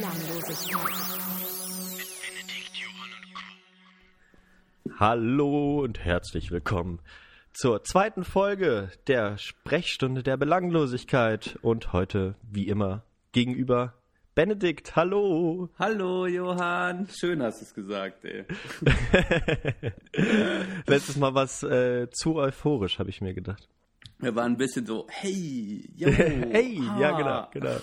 Belanglosigkeit. Hallo und herzlich willkommen zur zweiten Folge der Sprechstunde der Belanglosigkeit. Und heute, wie immer, gegenüber Benedikt. Hallo. Hallo Johann, schön hast du es gesagt, ey. Letztes Mal was äh, zu euphorisch, habe ich mir gedacht. Wir waren ein bisschen so, hey, yo, hey, ja, ha. genau, genau.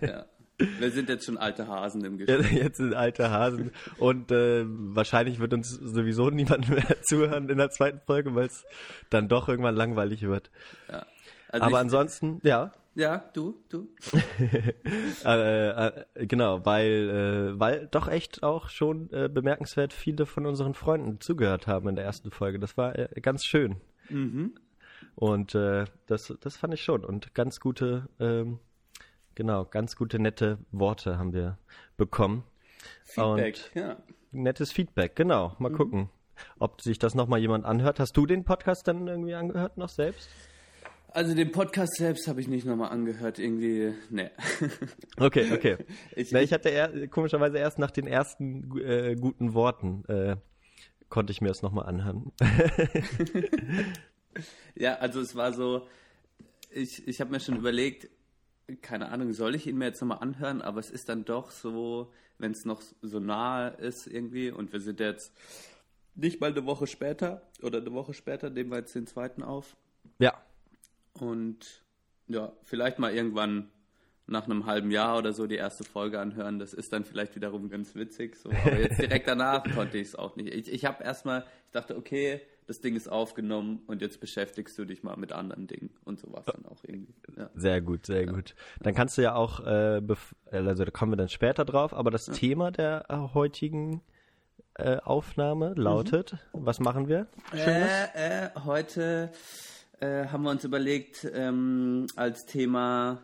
Ja. Wir sind jetzt schon alte Hasen im Gespräch. Jetzt sind alte Hasen und äh, wahrscheinlich wird uns sowieso niemand mehr zuhören in der zweiten Folge, weil es dann doch irgendwann langweilig wird. Ja. Also Aber ich, ansonsten, ja, ja, du, du. äh, äh, genau, weil, äh, weil doch echt auch schon äh, bemerkenswert viele von unseren Freunden zugehört haben in der ersten Folge. Das war äh, ganz schön. Mhm. Und das, das fand ich schon. Und ganz gute, ähm, genau, ganz gute, nette Worte haben wir bekommen. Feedback, Und ja. nettes Feedback, genau. Mal gucken, ob sich das nochmal jemand anhört. Hast du den Podcast dann irgendwie angehört noch selbst? Also den Podcast selbst habe ich nicht nochmal angehört, irgendwie, ne. Okay, okay. Ich- Na, ich hatte eher, komischerweise erst nach den ersten äh, guten Worten äh, konnte ich mir das nochmal anhören. Ja, also es war so, ich, ich habe mir schon überlegt, keine Ahnung, soll ich ihn mir jetzt nochmal anhören, aber es ist dann doch so, wenn es noch so nahe ist irgendwie und wir sind jetzt nicht mal eine Woche später oder eine Woche später, nehmen wir jetzt den zweiten auf ja, und ja, vielleicht mal irgendwann nach einem halben Jahr oder so die erste Folge anhören. Das ist dann vielleicht wiederum ganz witzig. So. Aber jetzt direkt danach konnte ich es auch nicht. Ich, ich habe erstmal, ich dachte, okay, das Ding ist aufgenommen und jetzt beschäftigst du dich mal mit anderen Dingen. Und so war es dann auch irgendwie. Ja. sehr gut, sehr gut. Dann kannst du ja auch, äh, also da kommen wir dann später drauf, aber das Thema der äh, heutigen äh, Aufnahme lautet, was machen wir? Schönes? Äh, äh, heute äh, haben wir uns überlegt, ähm, als Thema,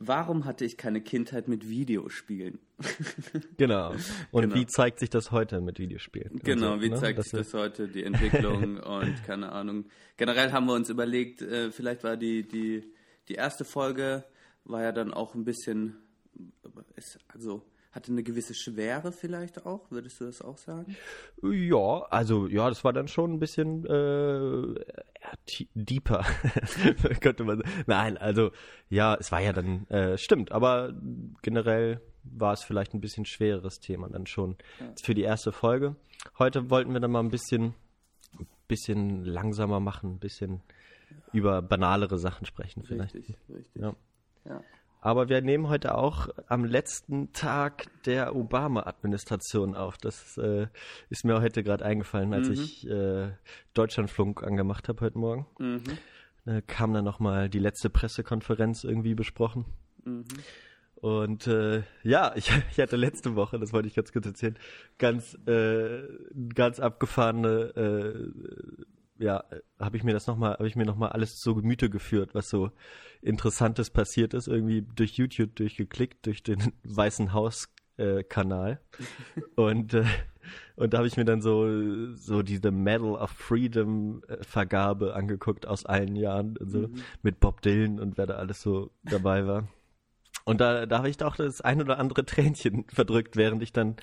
warum hatte ich keine Kindheit mit Videospielen? Genau. Und Genau. wie zeigt sich das heute mit Videospielen? Genau, Also, wie ne, zeigt dass sich das heute, die Entwicklung und keine Ahnung. Generell haben wir uns überlegt, äh, vielleicht war die, die, die erste Folge, war ja dann auch ein bisschen, also hatte eine gewisse Schwere vielleicht auch, würdest du das auch sagen? Ja, also ja, das war dann schon ein bisschen äh, ja, deeper, könnte man sagen. Nein, also ja, es war ja dann, äh, stimmt, aber generell war es vielleicht ein bisschen schwereres Thema dann schon für die erste Folge. Heute wollten wir dann mal ein bisschen, bisschen langsamer machen, ein bisschen über banalere Sachen sprechen vielleicht. Richtig, richtig. Ja. ja. Aber wir nehmen heute auch am letzten Tag der Obama-Administration auf. Das äh, ist mir heute gerade eingefallen, als ich äh, Deutschlandflunk angemacht habe heute Morgen. Mhm. Da kam dann nochmal die letzte Pressekonferenz irgendwie besprochen. Mhm. Und äh, ja, ich, ich hatte letzte Woche, das wollte ich ganz kurz erzählen, ganz, äh, ganz abgefahrene, äh, ja, habe ich mir das nochmal, habe ich mir nochmal alles zu Gemüte geführt, was so Interessantes passiert ist, irgendwie durch YouTube durchgeklickt, durch den Weißen Haus äh, und, äh, und da habe ich mir dann so, so diese Medal of Freedom äh, Vergabe angeguckt aus allen Jahren, so, mit Bob Dylan und wer da alles so dabei war. Und da, da habe ich doch das ein oder andere Tränchen verdrückt, während ich dann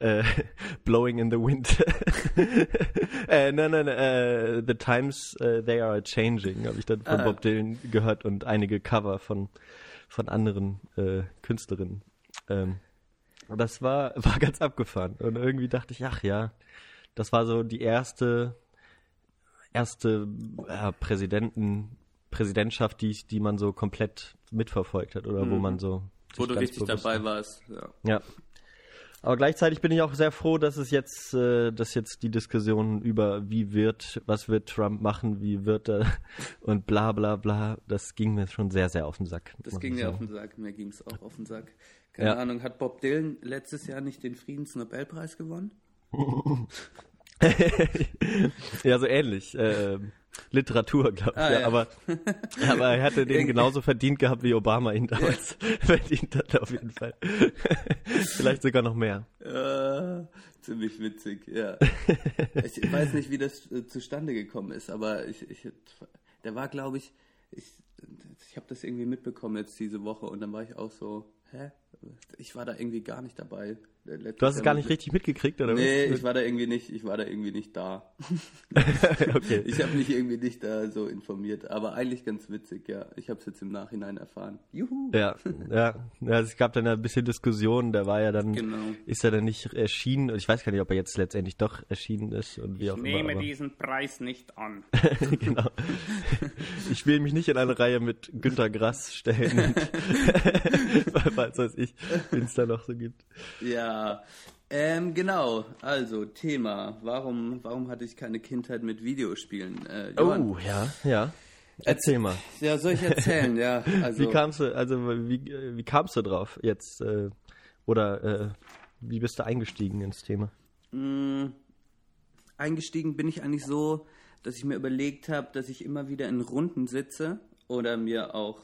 äh, Blowing in the Wind. äh, nein, nein, äh, The Times äh, They Are Changing habe ich dann von Ah. Bob Dylan gehört und einige Cover von, von anderen äh, Künstlerinnen. Ähm, das war, war ganz abgefahren. Und irgendwie dachte ich, ach ja, das war so die erste, erste äh, Präsidenten, Präsidentschaft, die, ich- die man so komplett mitverfolgt hat oder wo man so. Wo du richtig dabei war. warst. Ja. Ja. Aber gleichzeitig bin ich auch sehr froh, dass es jetzt, äh, dass jetzt die Diskussion über wie wird, was wird Trump machen, wie wird er und bla bla bla, das ging mir schon sehr, sehr auf den Sack. Das ging mir auf den Sack, mir ging es auch auf den Sack. Keine Ja. Ahnung, hat Bob Dylan letztes Jahr nicht den Friedensnobelpreis gewonnen? ja, so ähnlich. Ähm, Literatur, glaube ich. Ah, ja, ja. Aber, aber er hätte den genauso verdient gehabt, wie Obama ihn damals verdient hat, auf jeden Fall. Vielleicht sogar noch mehr. Äh, ziemlich witzig, ja. ich weiß nicht, wie das äh, zustande gekommen ist, aber ich, ich der war, glaube ich, ich, ich habe das irgendwie mitbekommen jetzt diese Woche und dann war ich auch so, hä? ich war da irgendwie gar nicht dabei. Du hast es gar nicht richtig mitgekriegt, oder? Nee, ich war da irgendwie nicht, ich war da irgendwie nicht da. okay. Ich habe mich irgendwie nicht da so informiert, aber eigentlich ganz witzig, ja. Ich habe es jetzt im Nachhinein erfahren. Juhu. Ja, ja, ja. Es gab dann ein bisschen Diskussion, der war ja dann, genau. ist er dann nicht erschienen. Ich weiß gar nicht, ob er jetzt letztendlich doch erschienen ist und wie ich auch nehme immer. Ich nehme diesen Preis nicht an. genau. Ich will mich nicht in eine Reihe mit Günter Grass stellen. Falls weiß ich, wen es da noch so gibt. Ja, ähm, genau. Also Thema. Warum, warum hatte ich keine Kindheit mit Videospielen? Äh, oh, ja, ja. Erzähl mal. Ja, soll ich erzählen? ja. Also, wie kamst du, also wie, wie kamst du drauf jetzt? Äh, oder äh, wie bist du eingestiegen ins Thema? Mm, eingestiegen bin ich eigentlich so, dass ich mir überlegt habe, dass ich immer wieder in Runden sitze oder mir auch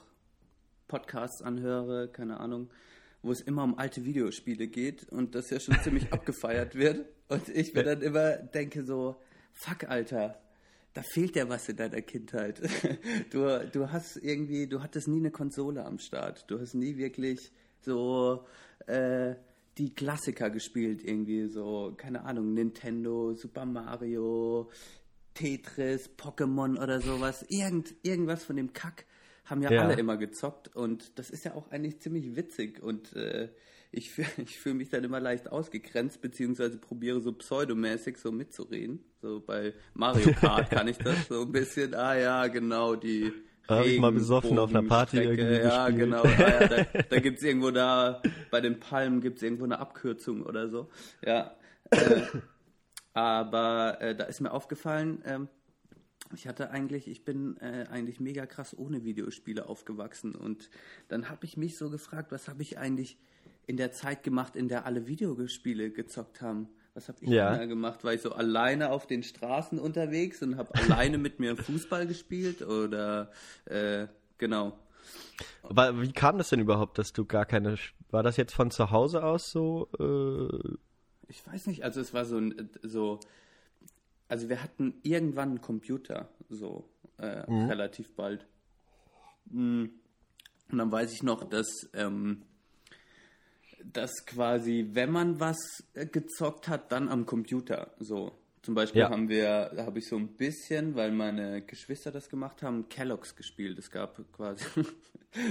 Podcasts anhöre, keine Ahnung, wo es immer um alte Videospiele geht und das ja schon ziemlich abgefeiert wird. Und ich mir dann immer denke so, fuck, Alter, da fehlt ja was in deiner Kindheit. Du, du hast irgendwie, du hattest nie eine Konsole am Start. Du hast nie wirklich so äh, die Klassiker gespielt, irgendwie so, keine Ahnung, Nintendo, Super Mario, Tetris, Pokémon oder sowas. Irgend, irgendwas von dem Kack haben ja, ja, alle immer gezockt und das ist ja auch eigentlich ziemlich witzig und äh, ich, ich fühle mich dann immer leicht ausgegrenzt, beziehungsweise probiere so pseudomäßig so mitzureden. So bei Mario Kart kann ich das so ein bisschen, ah ja, genau, die habe ich mal besoffen auf einer Party irgendwie Ja, gespielt. genau. Ah, ja, da da gibt es irgendwo da, bei den Palmen gibt es irgendwo eine Abkürzung oder so. Ja. Äh, aber äh, da ist mir aufgefallen, ähm, ich hatte eigentlich, ich bin äh, eigentlich mega krass ohne Videospiele aufgewachsen und dann habe ich mich so gefragt, was habe ich eigentlich in der Zeit gemacht, in der alle Videospiele gezockt haben? Was habe ich ja. da gemacht? War ich so alleine auf den Straßen unterwegs und habe alleine mit mir Fußball gespielt oder äh, genau? Aber wie kam das denn überhaupt, dass du gar keine? War das jetzt von zu Hause aus so? Äh... Ich weiß nicht. Also es war so so also wir hatten irgendwann einen Computer, so äh, mhm. relativ bald. Mm. Und dann weiß ich noch, dass, ähm, dass quasi, wenn man was äh, gezockt hat, dann am Computer. So. Zum Beispiel ja. haben wir, da habe ich so ein bisschen, weil meine Geschwister das gemacht haben, Kellogg's gespielt. Es gab quasi.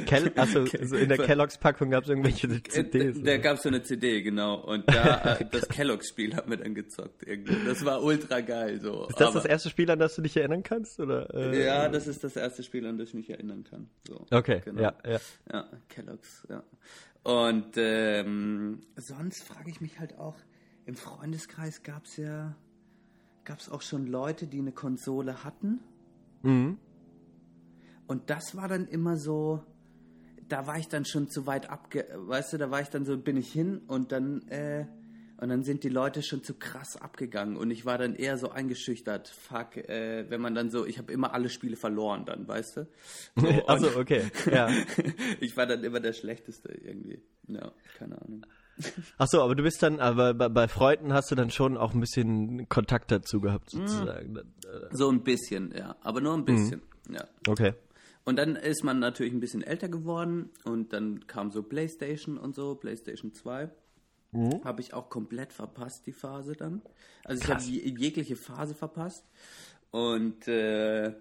Kel also in der Kellogg's-Packung gab es irgendwelche CDs. Da, da gab es so eine CD, genau. Und da äh, das Kellogg's-Spiel haben wir dann gezockt. Irgendwie. Das war ultra geil. So. Ist das Aber, das erste Spiel, an das du dich erinnern kannst? Oder, äh, ja, das ist das erste Spiel, an das ich mich erinnern kann. So, okay, genau. ja, ja. Ja, Kellogg's, ja. Und ähm, sonst frage ich mich halt auch, im Freundeskreis gab es ja gab es auch schon Leute, die eine Konsole hatten. Mhm. Und das war dann immer so, da war ich dann schon zu weit abge, weißt du, da war ich dann so, bin ich hin und dann, äh, und dann sind die Leute schon zu krass abgegangen und ich war dann eher so eingeschüchtert. Fuck, äh, wenn man dann so, ich habe immer alle Spiele verloren dann, weißt du? So, also okay, ja. ich war dann immer der Schlechteste irgendwie. Ja, keine Ahnung. Ach so, aber du bist dann, aber bei, Freunden hast du dann schon auch ein bisschen Kontakt dazu gehabt, mhm. sozusagen. Mm. So ein bisschen, ja. Aber nur ein bisschen, mm. ja. Okay. Und dann ist man natürlich ein bisschen älter geworden und dann kam so PlayStation und so, PlayStation 2. Mhm. Habe ich auch komplett verpasst, die Phase dann. Also Krass. ich habe jegliche Phase verpasst. Und äh,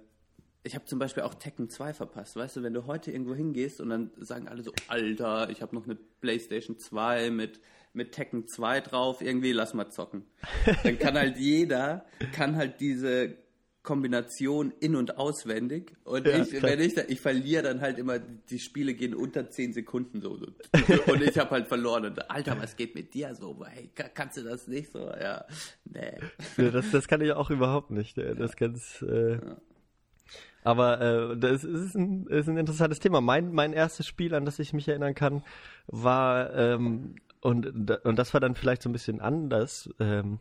ich habe zum Beispiel auch Tekken 2 verpasst. Weißt du, wenn du heute irgendwo hingehst und dann sagen alle so, Alter, ich habe noch eine Playstation 2 mit, mit Tekken 2 drauf, irgendwie lass mal zocken. Dann kann halt jeder, kann halt diese Kombination in- und auswendig. Und ja, ich, wenn ich, da, ich verliere dann halt immer, die Spiele gehen unter 10 Sekunden so. Und ich habe halt verloren. Und, Alter, was geht mit dir so? Hey, kannst du das nicht so? Ja, nee. Ja, das, das kann ich auch überhaupt nicht. Das ganz, äh, ja. Aber äh, das ist ein, ist ein interessantes Thema. Mein, mein erstes Spiel, an das ich mich erinnern kann, war, ähm, und, und das war dann vielleicht so ein bisschen anders, ähm,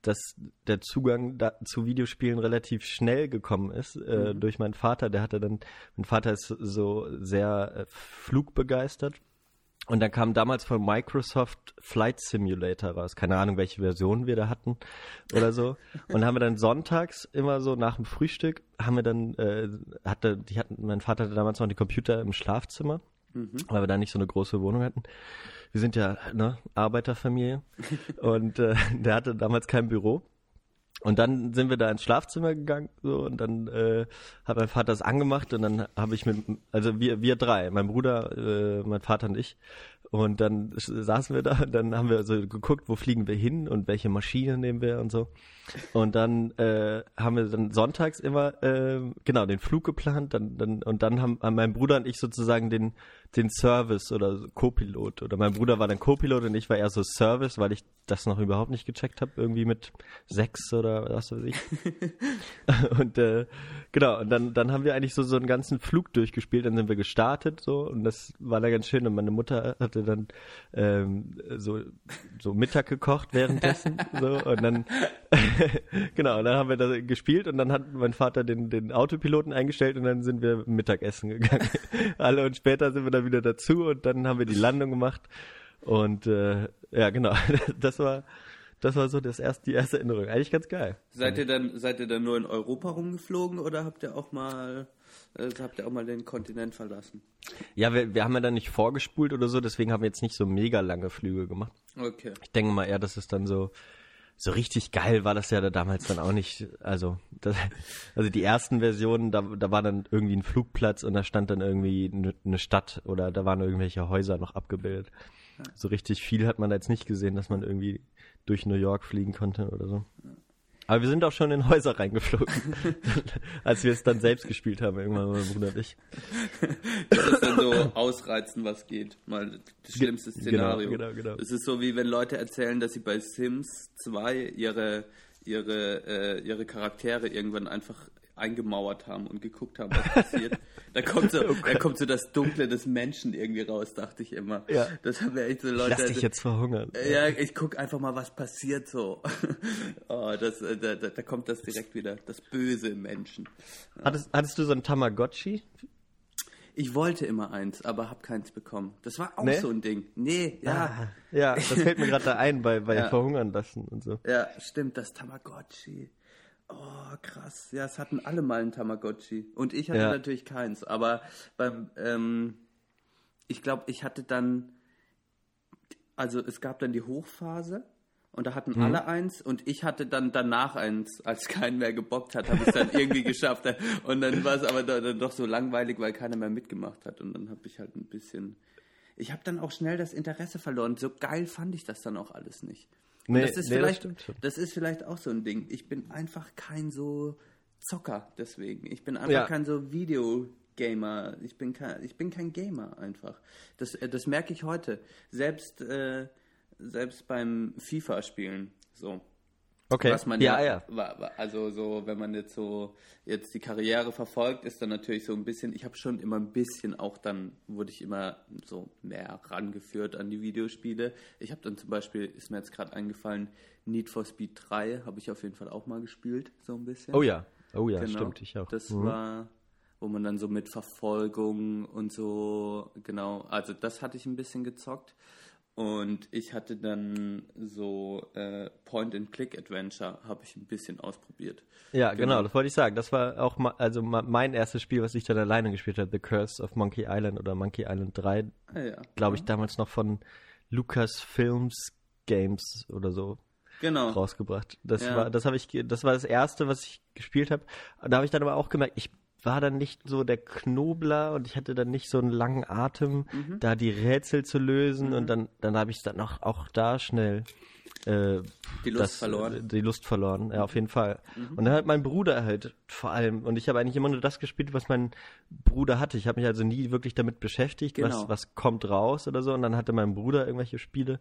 dass der Zugang da, zu Videospielen relativ schnell gekommen ist äh, mhm. durch meinen Vater. Der hatte dann, mein Vater ist so sehr äh, flugbegeistert und dann kam damals von Microsoft Flight Simulator raus. Keine Ahnung, welche Version wir da hatten oder so. Und haben wir dann sonntags immer so nach dem Frühstück haben wir dann, äh, hatte, die hatten, mein Vater hatte damals noch die Computer im Schlafzimmer. weil wir da nicht so eine große Wohnung hatten. Wir sind ja ne, Arbeiterfamilie und äh, der hatte damals kein Büro. Und dann sind wir da ins Schlafzimmer gegangen so und dann äh, hat mein Vater das angemacht und dann habe ich mit, also wir wir drei, mein Bruder, äh, mein Vater und ich und dann saßen wir da und dann haben wir so geguckt, wo fliegen wir hin und welche Maschine nehmen wir und so. Und dann äh, haben wir dann sonntags immer äh, genau den Flug geplant, dann, dann und dann haben, haben mein Bruder und ich sozusagen den den Service oder so Co-Pilot oder mein Bruder war dann Co-Pilot und ich war eher so Service, weil ich das noch überhaupt nicht gecheckt habe, irgendwie mit sechs oder was weiß ich. und äh, genau und dann dann haben wir eigentlich so so einen ganzen Flug durchgespielt, dann sind wir gestartet so und das war dann ganz schön und meine Mutter hatte dann ähm, so so Mittag gekocht währenddessen so und dann genau, und dann haben wir da gespielt und dann hat mein Vater den, den Autopiloten eingestellt und dann sind wir Mittagessen gegangen. Alle und später sind wir dann wieder dazu und dann haben wir die Landung gemacht. Und äh, ja, genau, das war das war so das erste, die erste Erinnerung. Eigentlich ganz geil. Seid ihr dann, seid ihr dann nur in Europa rumgeflogen oder habt ihr auch mal, äh, habt ihr auch mal den Kontinent verlassen? Ja, wir, wir haben ja dann nicht vorgespult oder so, deswegen haben wir jetzt nicht so mega lange Flüge gemacht. Okay. Ich denke mal eher, dass es dann so so richtig geil war das ja da damals dann auch nicht. Also, das, also die ersten Versionen, da, da war dann irgendwie ein Flugplatz und da stand dann irgendwie eine, eine Stadt oder da waren irgendwelche Häuser noch abgebildet. So richtig viel hat man da jetzt nicht gesehen, dass man irgendwie durch New York fliegen konnte oder so. Aber wir sind auch schon in Häuser reingeflogen, als wir es dann selbst gespielt haben, irgendwann mein Bruder und ich. Das ist dann so ausreizen, was geht. Mal das schlimmste Szenario. Genau, genau, genau. Es ist so, wie wenn Leute erzählen, dass sie bei Sims 2 ihre, ihre, äh, ihre Charaktere irgendwann einfach eingemauert haben und geguckt haben, was passiert. da kommt so, Oh da kommt so das Dunkle des Menschen irgendwie raus, dachte ich immer. Ja. Das haben wir echt so Leute. Lass dich jetzt verhungern. Ja, ich guck einfach mal, was passiert so. oh, das, äh, da, da, da kommt das direkt wieder, das Böse im Menschen. Hattest, hattest du so ein Tamagotchi? Ich wollte immer eins, aber hab keins bekommen. Das war auch Nee? so ein Ding. Nee, ja. Ah, ja, das fällt mir gerade da ein bei, bei Ja. Verhungern lassen und so. Ja, stimmt, das Tamagotchi. Oh, krass. Ja, es hatten alle mal ein Tamagotchi. Und ich hatte Ja. natürlich keins. Aber beim, ähm, ich glaube, ich hatte dann, also es gab dann die Hochphase und da hatten alle eins und ich hatte dann danach eins, als keinen mehr gebockt hat, habe ich es dann irgendwie geschafft. Und dann war es aber da- dann doch so langweilig, weil keiner mehr mitgemacht hat. Und dann habe ich halt ein bisschen, ich habe dann auch schnell das Interesse verloren. So geil fand ich das dann auch alles nicht. Nee, das ist nee, das vielleicht, stimmt schon. das ist vielleicht auch so ein Ding. Ich bin einfach kein so Zocker deswegen. Ich bin einfach Ja. kein so Videogamer. Ich bin kein, ich bin kein Gamer einfach. Das, äh, das merke ich heute. Selbst, äh, selbst beim FIFA-Spielen. So. Okay. Was man ja, ja, ja. also so, wenn man jetzt so jetzt die Karriere verfolgt, ist dann natürlich so ein bisschen, ich habe schon immer ein bisschen auch dann, wurde ich immer so mehr rangeführt an die Videospiele. Ich habe dann zum Beispiel, ist mir jetzt gerade eingefallen, Need for Speed 3 habe ich auf jeden Fall auch mal gespielt, so ein bisschen. Oh ja. Oh ja, Genau. stimmt, ich auch. Das Mhm. war, wo man dann so mit Verfolgung und so, genau, also das hatte ich ein bisschen gezockt. Und ich hatte dann so äh, Point-and-Click-Adventure, habe ich ein bisschen ausprobiert. Ja, genau. Genau. das wollte ich sagen. Das war auch ma, also ma, mein erstes Spiel, was ich dann alleine gespielt habe, The Curse of Monkey Island oder Monkey Island 3, Ah, ja. glaube ich, damals noch von Lucasfilms Games oder so Genau. rausgebracht. Das Ja. war, das habe ich, das war das erste, was ich gespielt habe. Da habe ich dann aber auch gemerkt, ich war dann nicht so der Knobler und ich hatte dann nicht so einen langen Atem, Mhm. da die Rätsel zu lösen und dann, dann habe ich dann auch, auch da schnell äh, Die Lust das, verloren. Mhm. Die Lust verloren, ja, auf jeden Fall. Und dann hat mein Bruder halt vor allem, und ich habe eigentlich immer nur das gespielt, was mein Bruder hatte. Ich habe mich also nie wirklich damit beschäftigt, Genau. was, was kommt raus oder so. Und dann hatte mein Bruder irgendwelche Spiele.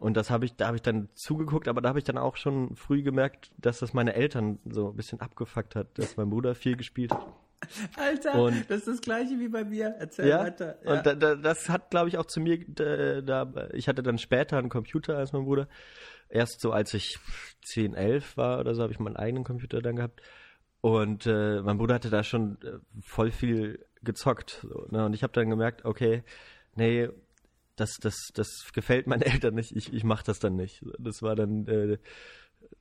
Und das habe ich, da habe ich dann zugeguckt, aber da habe ich dann auch schon früh gemerkt, dass das meine Eltern so ein bisschen abgefuckt hat, dass mein Bruder viel gespielt hat. Alter, Und- das ist das gleiche wie bei mir. Erzähl Ja, weiter. und da, da, das hat, glaube ich, auch zu mir, da, ich hatte dann später einen Computer als mein Bruder. Erst so, als ich 10, 11 war oder so, habe ich meinen eigenen Computer dann gehabt. Und äh, mein Bruder hatte da schon äh, voll viel gezockt. So, ne? Und ich habe dann gemerkt, okay, nee, das, das, das gefällt meinen Eltern nicht, ich, ich mache das dann nicht. Das war dann, äh,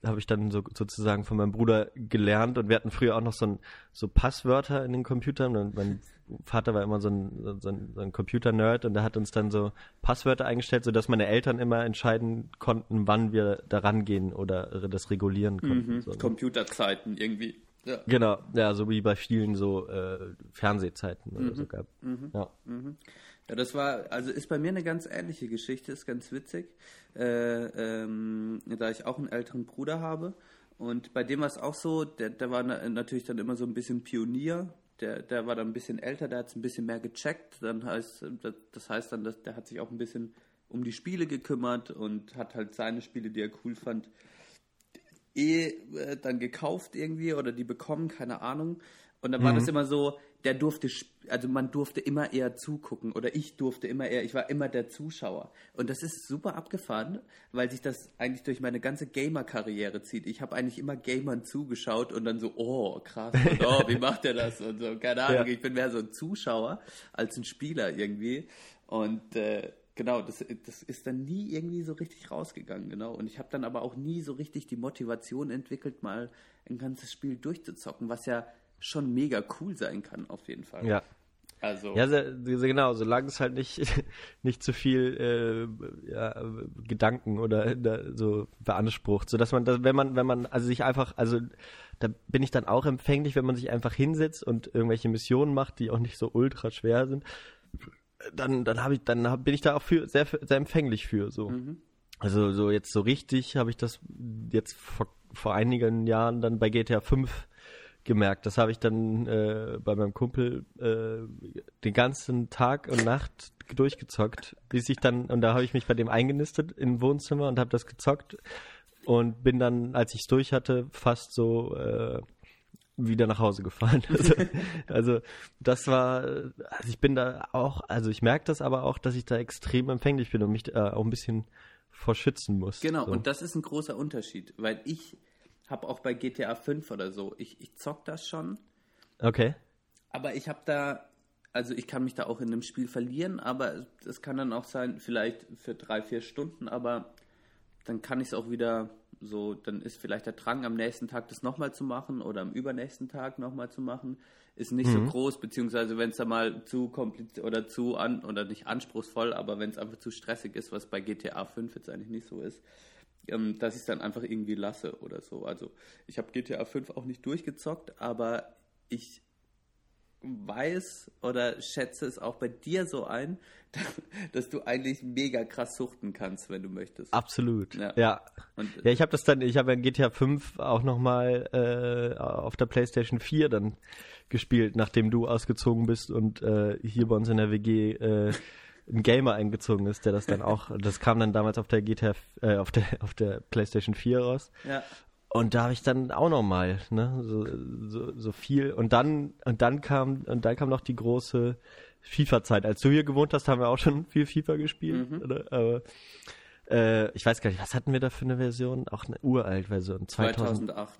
habe ich dann so sozusagen von meinem Bruder gelernt und wir hatten früher auch noch so, ein, so Passwörter in den Computern und mein Vater war immer so ein, so ein, so ein Computer-Nerd und der hat uns dann so Passwörter eingestellt, sodass meine Eltern immer entscheiden konnten, wann wir da rangehen oder das regulieren konnten. Mhm. So? Computerzeiten irgendwie. Ja. Genau, ja, so wie bei vielen so äh, Fernsehzeiten oder so gab. Ja. Ja, das war, also ist bei mir eine ganz ähnliche Geschichte, ist ganz witzig, äh, ähm, da ich auch einen älteren Bruder habe. Und bei dem war es auch so, der, der war na, natürlich dann immer so ein bisschen Pionier. Der, der war dann ein bisschen älter, der hat es ein bisschen mehr gecheckt. Dann heißt, das, heißt dann, dass der hat sich auch ein bisschen um die Spiele gekümmert und hat halt seine Spiele, die er cool fand, eh äh, dann gekauft irgendwie oder die bekommen, keine Ahnung. Und dann war das immer so, der durfte, also man durfte immer eher zugucken oder ich durfte immer eher, ich war immer der Zuschauer. Und das ist super abgefahren, weil sich das eigentlich durch meine ganze Gamer-Karriere zieht. Ich habe eigentlich immer Gamern zugeschaut und dann so, oh, krass, und oh, wie macht der das? Und so, keine Ahnung, Ja. ich bin mehr so ein Zuschauer als ein Spieler irgendwie. Und äh, genau, das, das ist dann nie irgendwie so richtig rausgegangen, genau. Und ich habe dann aber auch nie so richtig die Motivation entwickelt, mal ein ganzes Spiel durchzuzocken, was ja schon mega cool sein kann, auf jeden Fall. ja. Also, Ja, genau, solange es halt nicht, nicht zu viel äh, ja, Gedanken oder so beansprucht, sodass man, das, wenn man, wenn man, also sich einfach, also da bin ich dann auch empfänglich, wenn man sich einfach hinsetzt und irgendwelche Missionen macht, die auch nicht so ultra schwer sind, dann, dann habe ich, dann hab, bin ich da auch für, sehr, sehr empfänglich für, so. Also so jetzt so richtig habe ich das jetzt vor, vor einigen Jahren dann bei GTA 5 gemerkt. Das habe ich dann äh, bei meinem Kumpel äh, den ganzen Tag und Nacht durchgezockt, bis ich dann, und da habe ich mich bei dem eingenistet im Wohnzimmer und habe das gezockt und bin dann, als ich es durch hatte, fast so äh, wieder nach Hause gefahren. Also, also das war, also ich bin da auch, also ich merke das aber auch, dass ich da extrem empfänglich bin und mich äh, auch ein bisschen vor schützen muss. Genau, so. und das ist ein großer Unterschied, weil ich habe auch bei GTA 5 oder so, ich, ich zock das schon, Okay. aber ich habe da, also ich kann mich da auch in einem Spiel verlieren, aber es kann dann auch sein, vielleicht für drei, vier Stunden, aber dann kann ich es auch wieder so, dann ist vielleicht der Drang am nächsten Tag das nochmal zu machen oder am übernächsten Tag nochmal zu machen, ist nicht so groß, beziehungsweise wenn es da mal zu kompliziert oder zu an oder nicht anspruchsvoll, aber wenn es einfach zu stressig ist, was bei GTA 5 jetzt eigentlich nicht so ist, ähm, dass ich es dann einfach irgendwie lasse oder so. Also ich habe GTA 5 auch nicht durchgezockt, aber ich weiß oder schätze es auch bei dir so ein, dass du eigentlich mega krass suchten kannst, wenn du möchtest. Absolut. Ja. Ja. Und Ja, ich habe das dann, ich habe in GTA 5 auch nochmal äh, auf der PlayStation 4 dann gespielt, nachdem du ausgezogen bist und äh, hier bei uns in der WG äh, ein Gamer eingezogen ist, der das dann auch, das kam dann damals auf der GTA, äh, auf der auf der PlayStation 4 raus. ja, Und da habe ich dann auch nochmal, ne, so, so, so viel. Und dann, und dann kam, und dann kam noch die große FIFA-Zeit. Als du hier gewohnt hast, haben wir auch schon viel FIFA gespielt, oder? Aber äh, ich weiß gar nicht, was hatten wir da für eine Version? Auch eine uralt Version. 2000, 2008.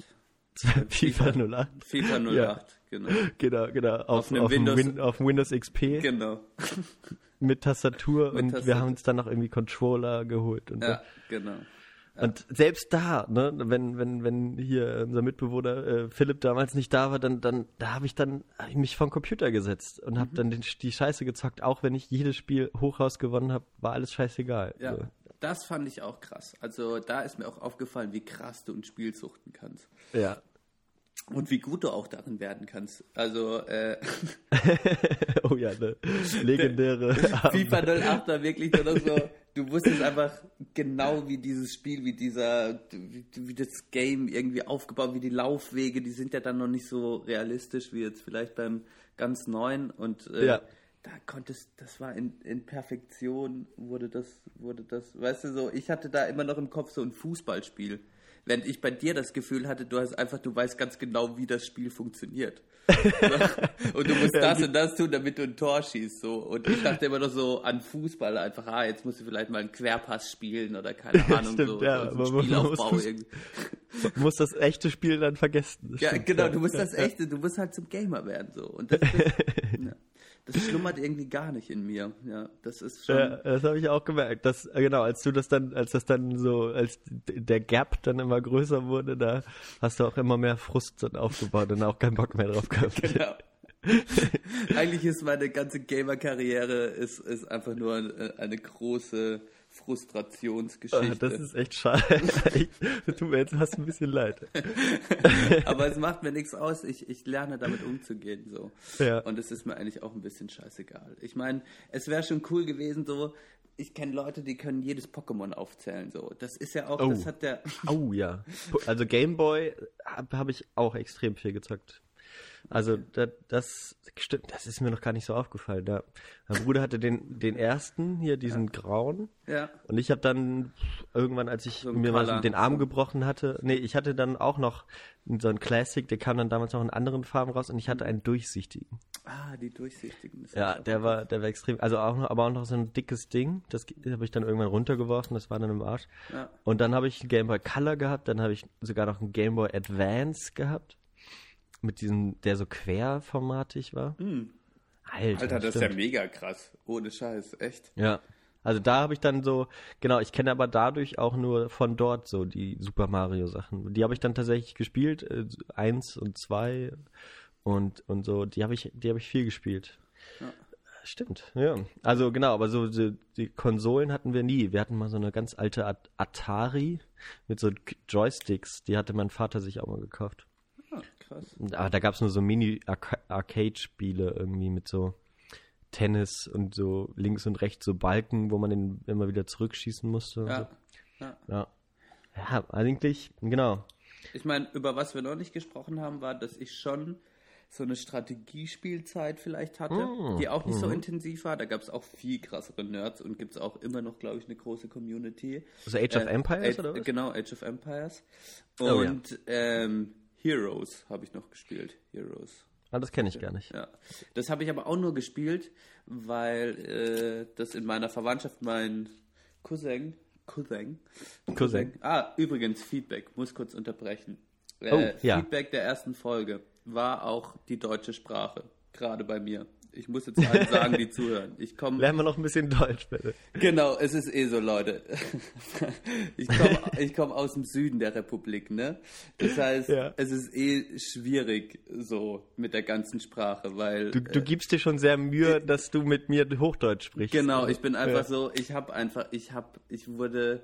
FIFA 08. FIFA 08, Ja. genau. Genau, genau. Auf, auf, Windows- Win, auf dem Windows XP Genau. Mit Tastatur Mit und Tastatur. wir haben uns dann noch irgendwie Controller geholt und so. Ja, genau. Und selbst da, ne, wenn, wenn, wenn hier unser Mitbewohner äh, Philipp damals nicht da war, dann, dann, da habe ich dann hab ich mich vom Computer gesetzt und Mhm. habe dann den, die Scheiße gezockt, auch wenn ich jedes Spiel hochhaus gewonnen habe, war alles scheißegal. Ja, So. das fand ich auch krass. Also da ist mir auch aufgefallen, wie krass du ein Spiel suchten kannst. ja. Und wie gut du auch darin werden kannst. Also äh, oh ja, ne legendäre. FIFA 08 war wirklich nur noch so, du wusstest einfach genau, wie dieses Spiel, wie dieser, wie, wie das Game irgendwie aufgebaut, wie die Laufwege, die sind ja dann noch nicht so realistisch wie jetzt vielleicht beim ganz neuen und äh, Ja. da konntest, das war in, in Perfektion, wurde das, wurde das, weißt du so, ich hatte da immer noch im Kopf so ein Fußballspiel. Während ich bei dir das Gefühl hatte, du hast einfach, du weißt ganz genau, wie das Spiel funktioniert. und du musst das und das tun, damit du ein Tor schießt. So. Und ich dachte immer noch so an Fußball einfach, ah, jetzt musst du vielleicht mal einen Querpass spielen oder keine Ahnung, Stimmt, so, ja, so man- Spielaufbau muss irgendwie. muss das echte Spiel dann vergessen. Ja, stimmt, genau, ja. du musst das echte, du musst halt zum Gamer werden so. Und das, das, ja. Das schlummert irgendwie gar nicht in mir. Ja, das ist schon. Ja, das habe ich auch gemerkt. Dass, äh, genau, als du das dann, als das dann so, als der Gap dann immer größer wurde, da hast du auch immer mehr Frust dann aufgebaut und auch keinen Bock mehr drauf gehabt. Ja. Eigentlich ist meine ganze Gamer-Karriere ist, ist einfach nur eine, eine große Frustrationsgeschichte. Ah, Das ist echt schade. Ich- Tut mir jetzt fast ein bisschen leid. Aber es macht mir nichts aus. Ich, ich lerne damit umzugehen. So. Ja. Und es ist mir eigentlich auch ein bisschen scheißegal. Ich meine, es wäre schon cool gewesen, so. Ich kenne Leute, die können jedes Pokémon aufzählen. So. Das ist ja auch, Oh. das hat der. Oh ja. Also Gameboy habe hab ich auch extrem viel gezockt. Also da, das stimmt, das ist mir noch gar nicht so aufgefallen. Da, mein Bruder hatte den, den ersten hier, diesen grauen. Ja. Und ich habe dann irgendwann, als ich So mir mal Color. so den Arm gebrochen hatte, nee, ich hatte dann auch noch so einen Classic, der kam dann damals noch in anderen Farben raus und ich hatte einen durchsichtigen. Ah, die durchsichtigen. das Ja, der war, der war extrem, also auch noch, aber auch noch so ein dickes Ding, das habe ich dann irgendwann runtergeworfen, das war dann im Arsch. Ja. Und dann habe ich einen Game Boy Color gehabt, dann habe ich sogar noch einen Game Boy Advance gehabt, mit diesem, der so querformatig war. Alter, Hm. Alter, das ist ja stimmt. mega krass. Ohne Scheiß, echt. Ja. Also da habe ich dann so, genau, ich kenne aber dadurch auch nur von dort so die Super Mario Sachen. Die habe ich dann tatsächlich gespielt, äh, eins und zwei und, und so, die habe ich, die habe ich viel gespielt. Stimmt, ja. Also genau, aber so die, die Konsolen hatten wir nie. Wir hatten mal so eine ganz alte At Atari mit so Joysticks, die hatte mein Vater sich auch mal gekauft. Ah, krass. Und, Aber da gab es nur so Mini-Arcade-Spiele irgendwie mit so Tennis und so links und rechts so Balken, wo man den immer wieder zurückschießen musste. und Ja. So. ja. Ja. ja, eigentlich, genau. Ich meine, über was wir noch nicht gesprochen haben, war, dass ich schon so eine Strategiespielzeit vielleicht hatte, Mm, die auch nicht so intensiv war. Da gab es auch viel krassere Nerds und gibt es auch immer noch, glaube ich, eine große Community. Also Age of Äh, Empires Age- oder was? Genau, Age of Empires. Oh, ja. Und ähm, Heroes habe ich noch gespielt. Heroes. Ah, das kenne ich gar nicht. Ja. Das habe ich aber auch nur gespielt, weil äh, das in meiner Verwandtschaft mein Cousin, Cousin, Cousin. Ah, übrigens Feedback, muss kurz unterbrechen. Äh, Oh, ja. Feedback der ersten Folge war auch die deutsche Sprache, gerade bei mir. Ich muss jetzt allen sagen, die zuhören. Ich komme Lernen wir noch ein bisschen Deutsch, bitte. Genau, es ist eh so, Leute. Ich komme ich komm aus dem Süden der Republik, ne? Das heißt, Ja. es ist eh schwierig so mit der ganzen Sprache, weil Du, du gibst dir schon sehr Mühe, dass du mit mir Hochdeutsch sprichst. Genau, ich bin einfach Ja. so, ich habe einfach, ich habe, ich wurde,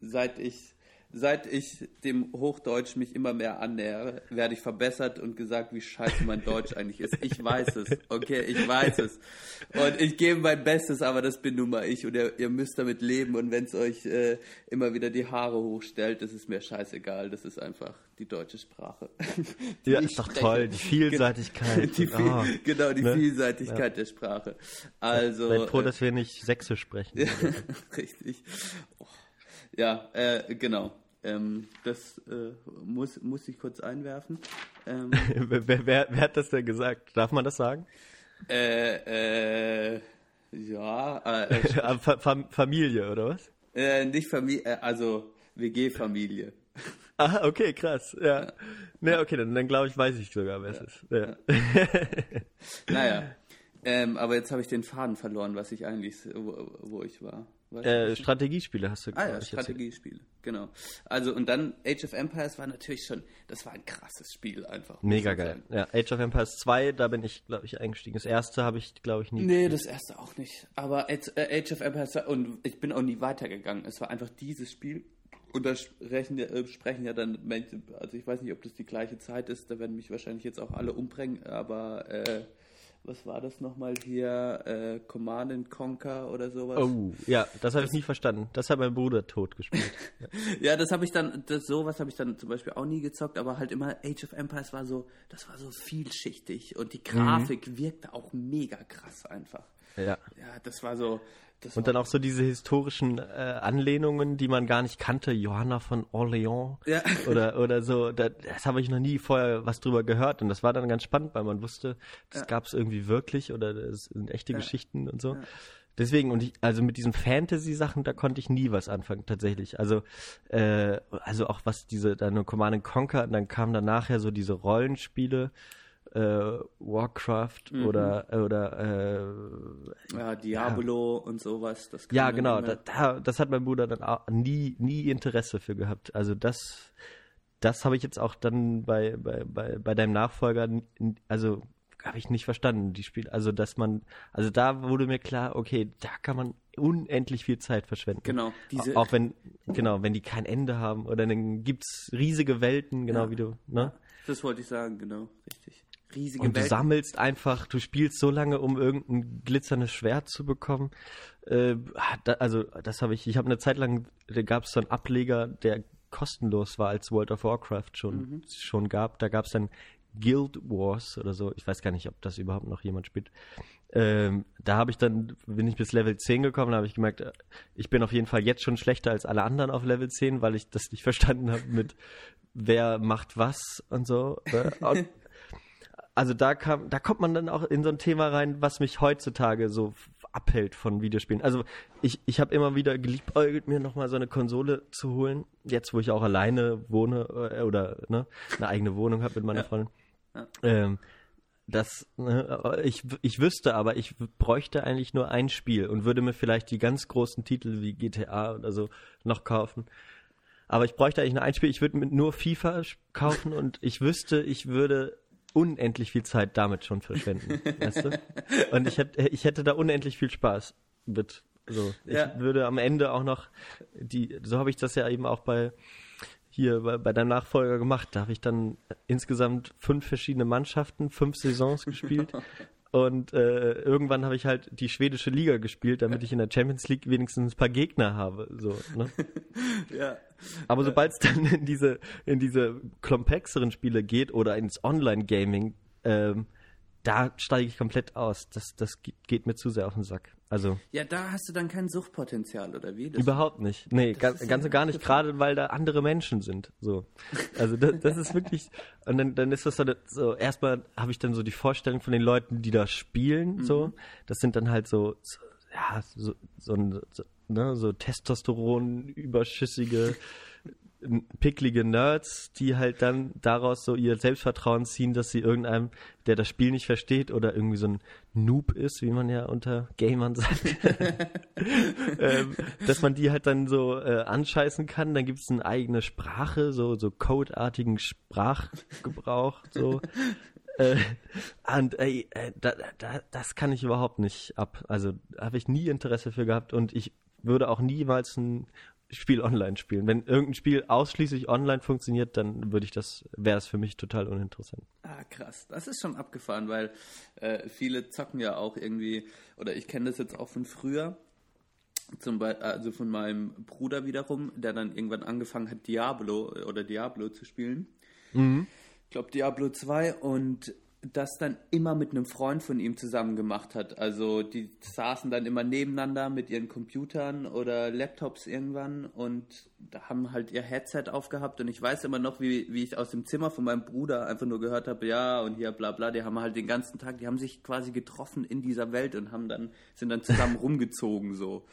seit ich, seit ich dem Hochdeutsch mich immer mehr annähere, werde ich verbessert und gesagt, wie scheiße mein Deutsch eigentlich ist. Ich weiß es, okay, ich weiß es. Und ich gebe mein Bestes, aber das bin nun mal ich und ihr, ihr müsst damit leben und wenn es euch äh, immer wieder die Haare hochstellt, das ist mir scheißegal, das ist einfach die deutsche Sprache. die Ja, ich ist doch spreche. toll, die Vielseitigkeit. Die, Ah, genau, die ne? Vielseitigkeit der Sprache. Also, Seid froh, äh, dass wir nicht Sächsisch sprechen. ja, richtig. Oh. Ja, äh, genau. Ähm, das äh, muss, muss ich kurz einwerfen. Ähm, wer, wer, wer, hat das denn gesagt? Darf man das sagen? äh, äh, ja, äh, Ah, Fa Fam Familie, oder was? äh, nicht Familie, äh, also WG-Familie. Ah, okay, krass. Ja. Ne, okay, dann, dann glaube ich, weiß ich sogar, wer es ist. Ja. Naja, ähm, aber jetzt habe ich den Faden verloren, was ich eigentlich, wo, wo ich war. Äh, Strategiespiele hast du Ah ja, erzählt. Strategiespiele, genau. Also und dann Age of Empires war natürlich schon, das war ein krasses Spiel einfach. Mega geil. sagen. Ja, Age of Empires 2, da bin ich, glaube ich, eingestiegen. Das erste habe ich, glaube ich, nie. Nee, das erste auch nicht. Aber Age, äh, Age of Empires und ich bin auch nie weitergegangen. Es war einfach dieses Spiel. Und da sprechen ja, äh, sprechen ja dann Menschen, also ich weiß nicht, ob das die gleiche Zeit ist, da werden mich wahrscheinlich jetzt auch alle umbringen, aber äh, was war das nochmal hier? Äh, Command and Conquer oder sowas? Oh, ja, das habe ich nie verstanden. Das hat mein Bruder tot gespielt. Ja, das habe ich dann, das, sowas habe ich dann zum Beispiel auch nie gezockt, aber halt immer Age of Empires war so, das war so vielschichtig und die Grafik wirkte auch mega krass einfach. ja. Ja, das war so. Das Und dann auch so diese historischen äh, Anlehnungen, die man gar nicht kannte. Johanna von Orléans Ja. oder, oder so. Da, das habe ich noch nie vorher was drüber gehört. Und das war dann ganz spannend, weil man wusste, das gab es irgendwie wirklich oder das sind echte Geschichten und so. Deswegen, und ich, also mit diesen Fantasy-Sachen, da konnte ich nie was anfangen, tatsächlich. Also, äh, also auch was diese, dann Command and Conquer, und dann kamen dann nachher so diese Rollenspiele, äh, Warcraft Mhm. oder oder äh, Ja, Diablo und sowas. Das ja genau, da, da, das hat mein Bruder dann auch nie nie Interesse für gehabt. Also das das habe ich jetzt auch dann bei bei bei, bei deinem Nachfolger also habe ich nicht verstanden, die Spiel, also dass man, also da wurde mir klar, okay, da kann man unendlich viel Zeit verschwenden. Genau, diese- auch wenn, genau, wenn die kein Ende haben oder dann gibt's riesige Welten, genau Ja. wie du, ne? Das wollte ich sagen, genau, richtig. Riesige Und du Welt. sammelst einfach, du spielst so lange, um irgendein glitzerndes Schwert zu bekommen. Äh, da, also das habe ich, ich habe eine Zeit lang, da gab es so einen Ableger, der kostenlos war, als World of Warcraft schon, Mhm. schon gab. Da gab es dann Guild Wars oder so. Ich weiß gar nicht, ob das überhaupt noch jemand spielt. Ähm, da habe ich dann, bin ich bis Level 10 gekommen, da habe ich gemerkt, äh, ich bin auf jeden Fall jetzt schon schlechter als alle anderen auf Level 10, weil ich das nicht verstanden habe mit wer macht was und so. Äh, und also da kam, da kommt man dann auch in so ein Thema rein, was mich heutzutage so abhält von Videospielen. Also ich, ich habe immer wieder geliebäugelt, mir nochmal so eine Konsole zu holen. Jetzt, wo ich auch alleine wohne äh, oder ne, eine eigene Wohnung habe mit meiner Ja. Freundin. Ja. Ähm, das, ne, ich, ich wüsste aber, ich bräuchte eigentlich nur ein Spiel und würde mir vielleicht die ganz großen Titel wie GTA oder so noch kaufen. Aber ich bräuchte eigentlich nur ein Spiel. Ich würde mir nur FIFA kaufen und ich wüsste, ich würde unendlich viel Zeit damit schon verschwenden. weißt du? Und ich hätte, ich hätte da unendlich viel Spaß mit. So. Ich Ja. würde am Ende auch noch die, so habe ich das ja eben auch bei hier bei, bei deinem Nachfolger gemacht. Da habe ich dann insgesamt fünf verschiedene Mannschaften, fünf Saisons gespielt. Und äh, irgendwann habe ich halt die schwedische Liga gespielt, damit ich in der Champions League wenigstens ein paar Gegner habe. So, ne? ja. Aber sobald es dann in diese, in diese komplexeren Spiele geht oder ins Online-Gaming, ähm, da steige ich komplett aus. Das, das ge- geht mir zu sehr auf den Sack. Also ja, da hast du dann kein Suchtpotenzial, oder wie? Das- überhaupt nicht. Nee, ganz, ganz und gar nicht, gerade weil da andere Menschen sind. So. Also das, das ist wirklich. Und dann, dann ist das so, so erstmal habe ich dann so die Vorstellung von den Leuten, die da spielen. So, das sind dann halt so, so ja, so, so, so, ne, so Testosteron überschüssige picklige Nerds, die halt dann daraus so ihr Selbstvertrauen ziehen, dass sie irgendeinem, der das Spiel nicht versteht oder irgendwie so ein Noob ist, wie man ja unter Gamern sagt, ähm, dass man die halt dann so äh, anscheißen kann. Dann gibt es eine eigene Sprache, so, so codeartigen Sprachgebrauch, so. Äh, und ey, äh, da, da, das kann ich überhaupt nicht ab. Also habe ich nie Interesse für gehabt und ich würde auch niemals ein Spiel online spielen. Wenn irgendein Spiel ausschließlich online funktioniert, dann würde ich das, wäre es für mich total uninteressant. Ah, krass. Das ist schon abgefahren, weil äh, viele zocken ja auch irgendwie, oder ich kenne das jetzt auch von früher, zum Beispiel, also von meinem Bruder wiederum, der dann irgendwann angefangen hat, Diablo oder Diablo zu spielen. Ich glaube Diablo 2 und das dann immer mit einem Freund von ihm zusammen gemacht hat. Also die saßen dann immer nebeneinander mit ihren Computern oder Laptops irgendwann und haben halt ihr Headset aufgehabt und ich weiß immer noch, wie, wie ich aus dem Zimmer von meinem Bruder einfach nur gehört habe, ja und hier bla bla, die haben halt den ganzen Tag, die haben sich quasi getroffen in dieser Welt und haben dann, sind dann zusammen rumgezogen so.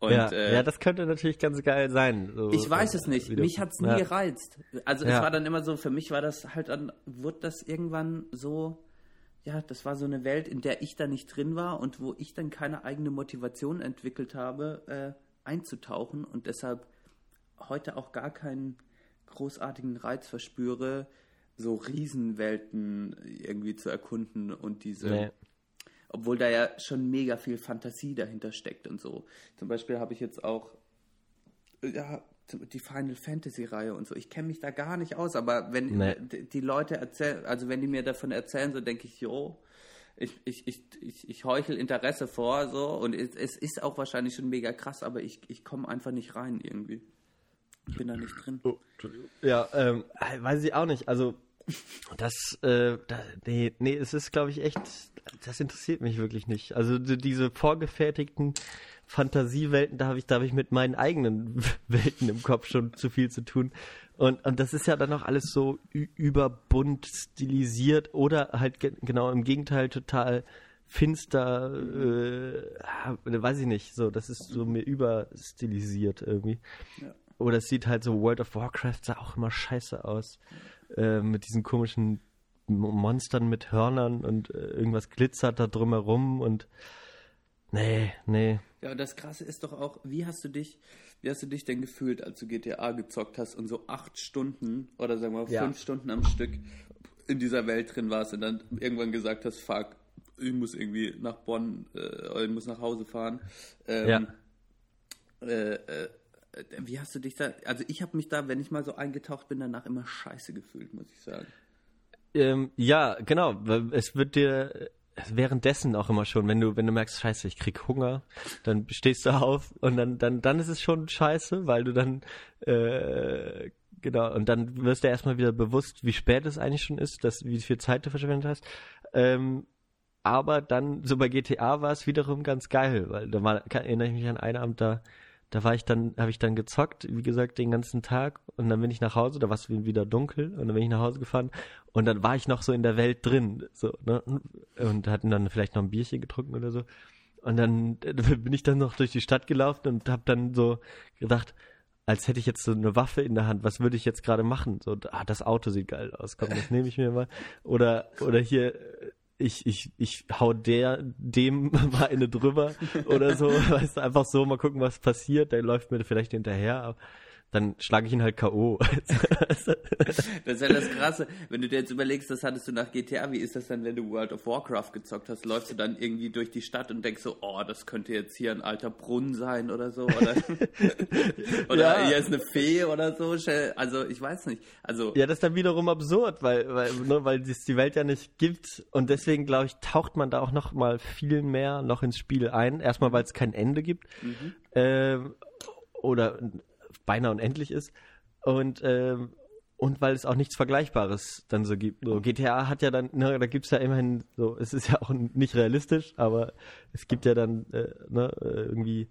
Und, ja, äh, ja, das könnte natürlich ganz geil sein. So, ich weiß äh, es nicht. Mich hat es nie ja. gereizt. Also Ja. es war dann immer so, für mich war das halt dann, wurde das irgendwann so, ja, das war so eine Welt, in der ich da nicht drin war und wo ich dann keine eigene Motivation entwickelt habe, äh, einzutauchen und deshalb heute auch gar keinen großartigen Reiz verspüre, so Riesenwelten irgendwie zu erkunden und diese Nee. Obwohl da ja schon mega viel Fantasie dahinter steckt und so. Zum Beispiel habe ich jetzt auch ja, die Final Fantasy Reihe und so. Ich kenne mich da gar nicht aus, aber wenn Nee. die Leute erzählen, also wenn die mir davon erzählen, so denke ich, jo, ich, ich, ich, ich, ich heuchel Interesse vor, so und es, es ist auch wahrscheinlich schon mega krass, aber ich, ich komme einfach nicht rein irgendwie. Ich bin da nicht drin. Oh. Ja, ähm, weiß ich auch nicht. Also, das, äh, da, nee, nee, es ist, glaube ich, echt, das interessiert mich wirklich nicht. Also, die- diese vorgefertigten Fantasiewelten, da habe ich, da habe ich mit meinen eigenen Welten im Kopf schon zu viel zu tun. Und, und das ist ja dann auch alles so überbunt stilisiert oder halt ge genau im Gegenteil total finster, äh, weiß ich nicht, so, das ist so mir überstilisiert irgendwie. Ja. Oder es sieht halt so World of Warcraft sah auch immer scheiße aus. Äh, mit diesen komischen Monstern mit Hörnern und äh, irgendwas glitzert da drumherum und nee, nee. Ja, und das Krasse ist doch auch, wie hast du dich, wie hast du dich denn gefühlt, als du GTA gezockt hast und so acht Stunden oder sagen wir mal Ja. fünf Stunden am Stück in dieser Welt drin warst und dann irgendwann gesagt hast, fuck, ich muss irgendwie nach Bonn, äh, ich muss nach Hause fahren. Ähm, Ja. äh, äh, wie hast du dich da, also ich habe mich da, wenn ich mal so eingetaucht bin, danach immer scheiße gefühlt, muss ich sagen. Ähm, ja, genau. Es wird dir äh, währenddessen auch immer schon, wenn du, wenn du merkst, scheiße, ich krieg Hunger, dann stehst du auf und dann, dann, dann ist es schon scheiße, weil du dann, äh, genau, und dann wirst du erstmal wieder bewusst, wie spät es eigentlich schon ist, dass, wie viel Zeit du verschwendet hast. Ähm, aber dann, so bei GTA war es wiederum ganz geil, weil da war, erinnere ich mich an einen Abend, da, da war ich dann, habe ich dann gezockt, wie gesagt, den ganzen Tag und dann bin ich nach Hause, da war es wieder dunkel und dann bin ich nach Hause gefahren und dann war ich noch so in der Welt drin, so, ne, und hatten dann vielleicht noch ein Bierchen getrunken oder so. Und dann äh, bin ich dann noch durch die Stadt gelaufen und habe dann so gedacht, als hätte ich jetzt so eine Waffe in der Hand, was würde ich jetzt gerade machen? So, ah, das Auto sieht geil aus, komm, das nehme ich mir mal. Oder, oder hier, ich, ich, ich hau der, dem mal eine drüber oder so, weißt du, einfach so mal gucken, was passiert, der läuft mir vielleicht hinterher, aber dann schlage ich ihn halt K.O. Das ist ja das Krasse. Wenn du dir jetzt überlegst, das hattest du nach GTA, wie ist das dann, wenn du World of Warcraft gezockt hast? Läufst du dann irgendwie durch die Stadt und denkst so, oh, das könnte jetzt hier ein alter Brunnen sein oder so? Oder, oder Ja. hier ist eine Fee oder so? Also, ich weiß nicht. Also, Ja, das ist dann wiederum absurd, weil, weil, ne, weil es die Welt ja nicht gibt und deswegen, glaube ich, taucht man da auch noch mal viel mehr noch ins Spiel ein. Erstmal, weil es kein Ende gibt ähm, oder beinahe unendlich ist und ähm, und weil es auch nichts Vergleichbares dann so gibt. So, GTA hat ja dann, ne, da gibt's ja immerhin so, es ist ja auch nicht realistisch, aber es gibt ja dann äh, ne, äh, irgendwie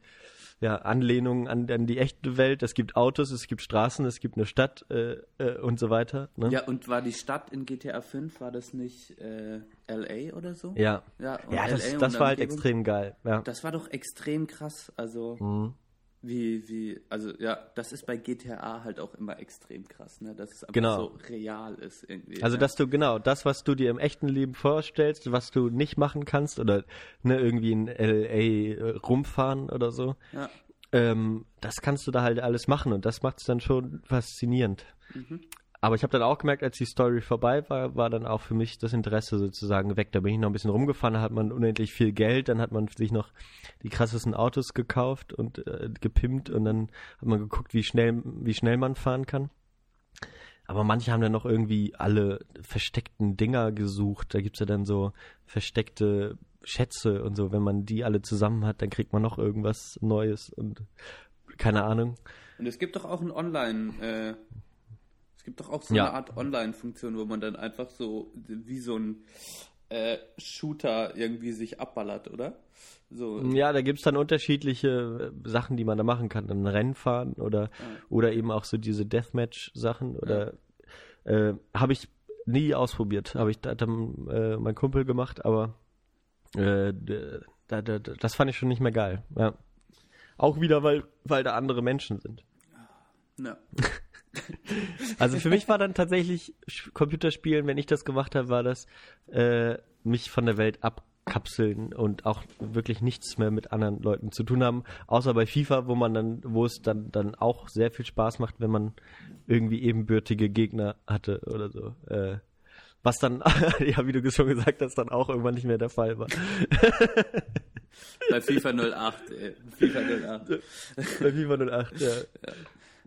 ja, Anlehnungen an, an die echte Welt. Es gibt Autos, es gibt Straßen, es gibt eine Stadt äh, äh, und so weiter. Ne? ja, und war die Stadt in GTA 5, war das nicht äh, L.A. oder so? Ja, Ja, ja das, das war halt extrem geil. Ja. Das war doch extrem krass. Also, Mhm. Wie, wie, also ja, das ist bei GTA halt auch immer extrem krass, ne? Dass es einfach Genau. so real ist irgendwie. Also, ja. dass du genau das, was du dir im echten Leben vorstellst, was du nicht machen kannst oder ne, irgendwie in LA rumfahren oder so, Ja. ähm, das kannst du da halt alles machen und das macht es dann schon faszinierend. Mhm. Aber ich habe dann auch gemerkt, als die Story vorbei war, war dann auch für mich das Interesse sozusagen weg. Da bin ich noch ein bisschen rumgefahren, da hat man unendlich viel Geld, dann hat man sich noch die krassesten Autos gekauft und äh, gepimpt und dann hat man geguckt, wie schnell, wie schnell man fahren kann. Aber manche haben dann noch irgendwie alle versteckten Dinger gesucht. Da gibt's ja dann so versteckte Schätze und so. Wenn man die alle zusammen hat, dann kriegt man noch irgendwas Neues und keine Ahnung. Und es gibt doch auch ein Online, äh, gibt doch auch so Ja. eine Art Online-Funktion, wo man dann einfach so wie so ein äh, Shooter irgendwie sich abballert, oder? So, Ja, da gibt's dann unterschiedliche äh, Sachen, die man da machen kann. Ein Rennen fahren oder, oder eben auch so diese Deathmatch-Sachen. Oder äh, habe ich nie ausprobiert. Habe ich da dann, äh, mein Kumpel gemacht, aber äh, da, da- das fand ich schon nicht mehr geil. Ja. Auch wieder, weil, weil da andere Menschen sind. ja. Also für mich war dann tatsächlich Computerspielen, wenn ich das gemacht habe, war das äh, mich von der Welt abkapseln und auch wirklich nichts mehr mit anderen Leuten zu tun haben, außer bei FIFA, wo man dann, wo es dann dann auch sehr viel Spaß macht, wenn man irgendwie ebenbürtige Gegner hatte oder so. Äh, was dann, ja, wie du schon gesagt hast, dann auch irgendwann nicht mehr der Fall war. Bei FIFA 08, ey. FIFA 08. Bei FIFA 08, ja.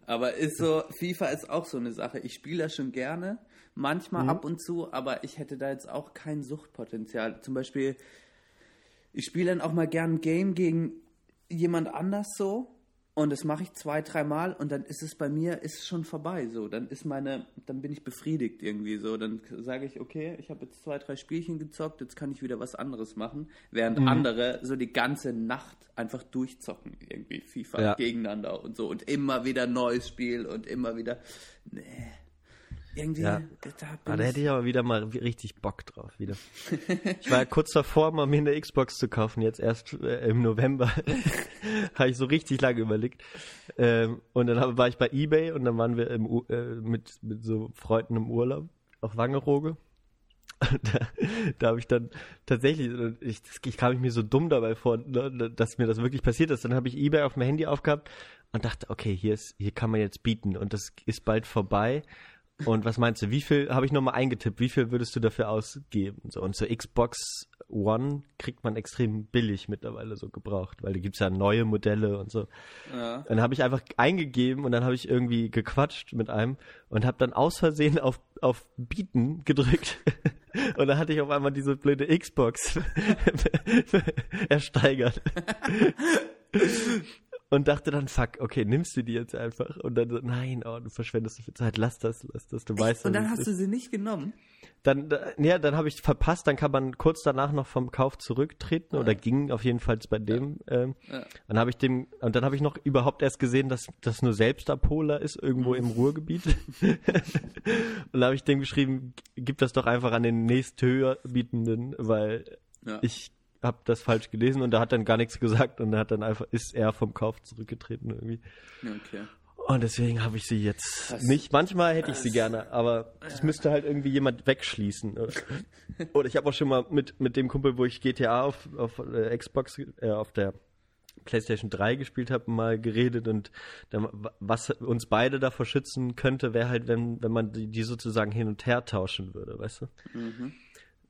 Aber ist so, FIFA ist auch so eine Sache. Ich spiele das schon gerne, Mhm. manchmal ab und zu, aber ich hätte da jetzt auch kein Suchtpotenzial. Zum Beispiel, ich spiele dann auch mal gern ein Game gegen jemand anders so und das mache ich zwei, dreimal und dann ist es bei mir, ist es schon vorbei so. Dann ist meine, dann bin ich befriedigt irgendwie so. Dann sage ich, okay, ich habe jetzt zwei, drei Spielchen gezockt, jetzt kann ich wieder was anderes machen. Während Mhm. andere so die ganze Nacht einfach durchzocken, irgendwie FIFA Ja. gegeneinander und so und immer wieder neues Spiel und immer wieder. Nee. Irgendwie, Ja. da Ah, da hätte ich aber wieder mal richtig Bock drauf wieder. Ich war ja kurz davor, mal mir eine Xbox zu kaufen, jetzt erst äh, im November. Habe ich so richtig lange überlegt. Ähm, und dann hab, war ich bei Ebay und dann waren wir im, äh, mit, mit so Freunden im Urlaub auf Wangerooge. da, da habe ich dann tatsächlich, ich, ich kam mir so dumm dabei vor, ne, dass mir das wirklich passiert ist. Dann habe ich eBay auf dem Handy aufgehabt und dachte, okay, hier ist, hier kann man jetzt bieten und das ist bald vorbei. Und was meinst du, wie viel, habe ich nochmal eingetippt, wie viel würdest du dafür ausgeben? So, und so Xbox One kriegt man extrem billig mittlerweile so gebraucht, weil da gibt's ja neue Modelle und so. Ja. Dann habe ich einfach eingegeben und dann habe ich irgendwie gequatscht mit einem und habe dann aus Versehen auf, auf Bieten gedrückt. Und dann hatte ich auf einmal diese blöde Xbox ersteigert. Und dachte dann, fuck, okay, nimmst du die jetzt einfach? Und dann so, nein, oh, du verschwendest so viel Zeit, lass das, lass das, du weißt. Und dann hast ist. du sie nicht genommen? Dann, da- ja, dann habe ich verpasst, dann kann man kurz danach noch vom Kauf zurücktreten oder ging auf jeden Fall bei dem. Ähm, Ja. Dann habe ich dem, und dann habe ich noch überhaupt erst gesehen, dass das nur Selbstabholer ist, irgendwo im Ruhrgebiet. und dann habe ich dem geschrieben, gib das doch einfach an den nächsthöherbietenden, weil Ja. ich habe das falsch gelesen und er hat dann gar nichts gesagt und er hat dann einfach, ist er vom Kauf zurückgetreten irgendwie. Okay. Und deswegen habe ich sie jetzt Krass. nicht. Manchmal hätte ich sie gerne, aber das müsste halt irgendwie jemand wegschließen. Oder, ich habe auch schon mal mit, mit dem Kumpel, wo ich GTA auf, auf äh, Xbox, äh, auf der PlayStation 3 gespielt habe, mal geredet und dann, was uns beide davor schützen könnte, wäre halt, wenn, wenn man die, die sozusagen hin und her tauschen würde, weißt du?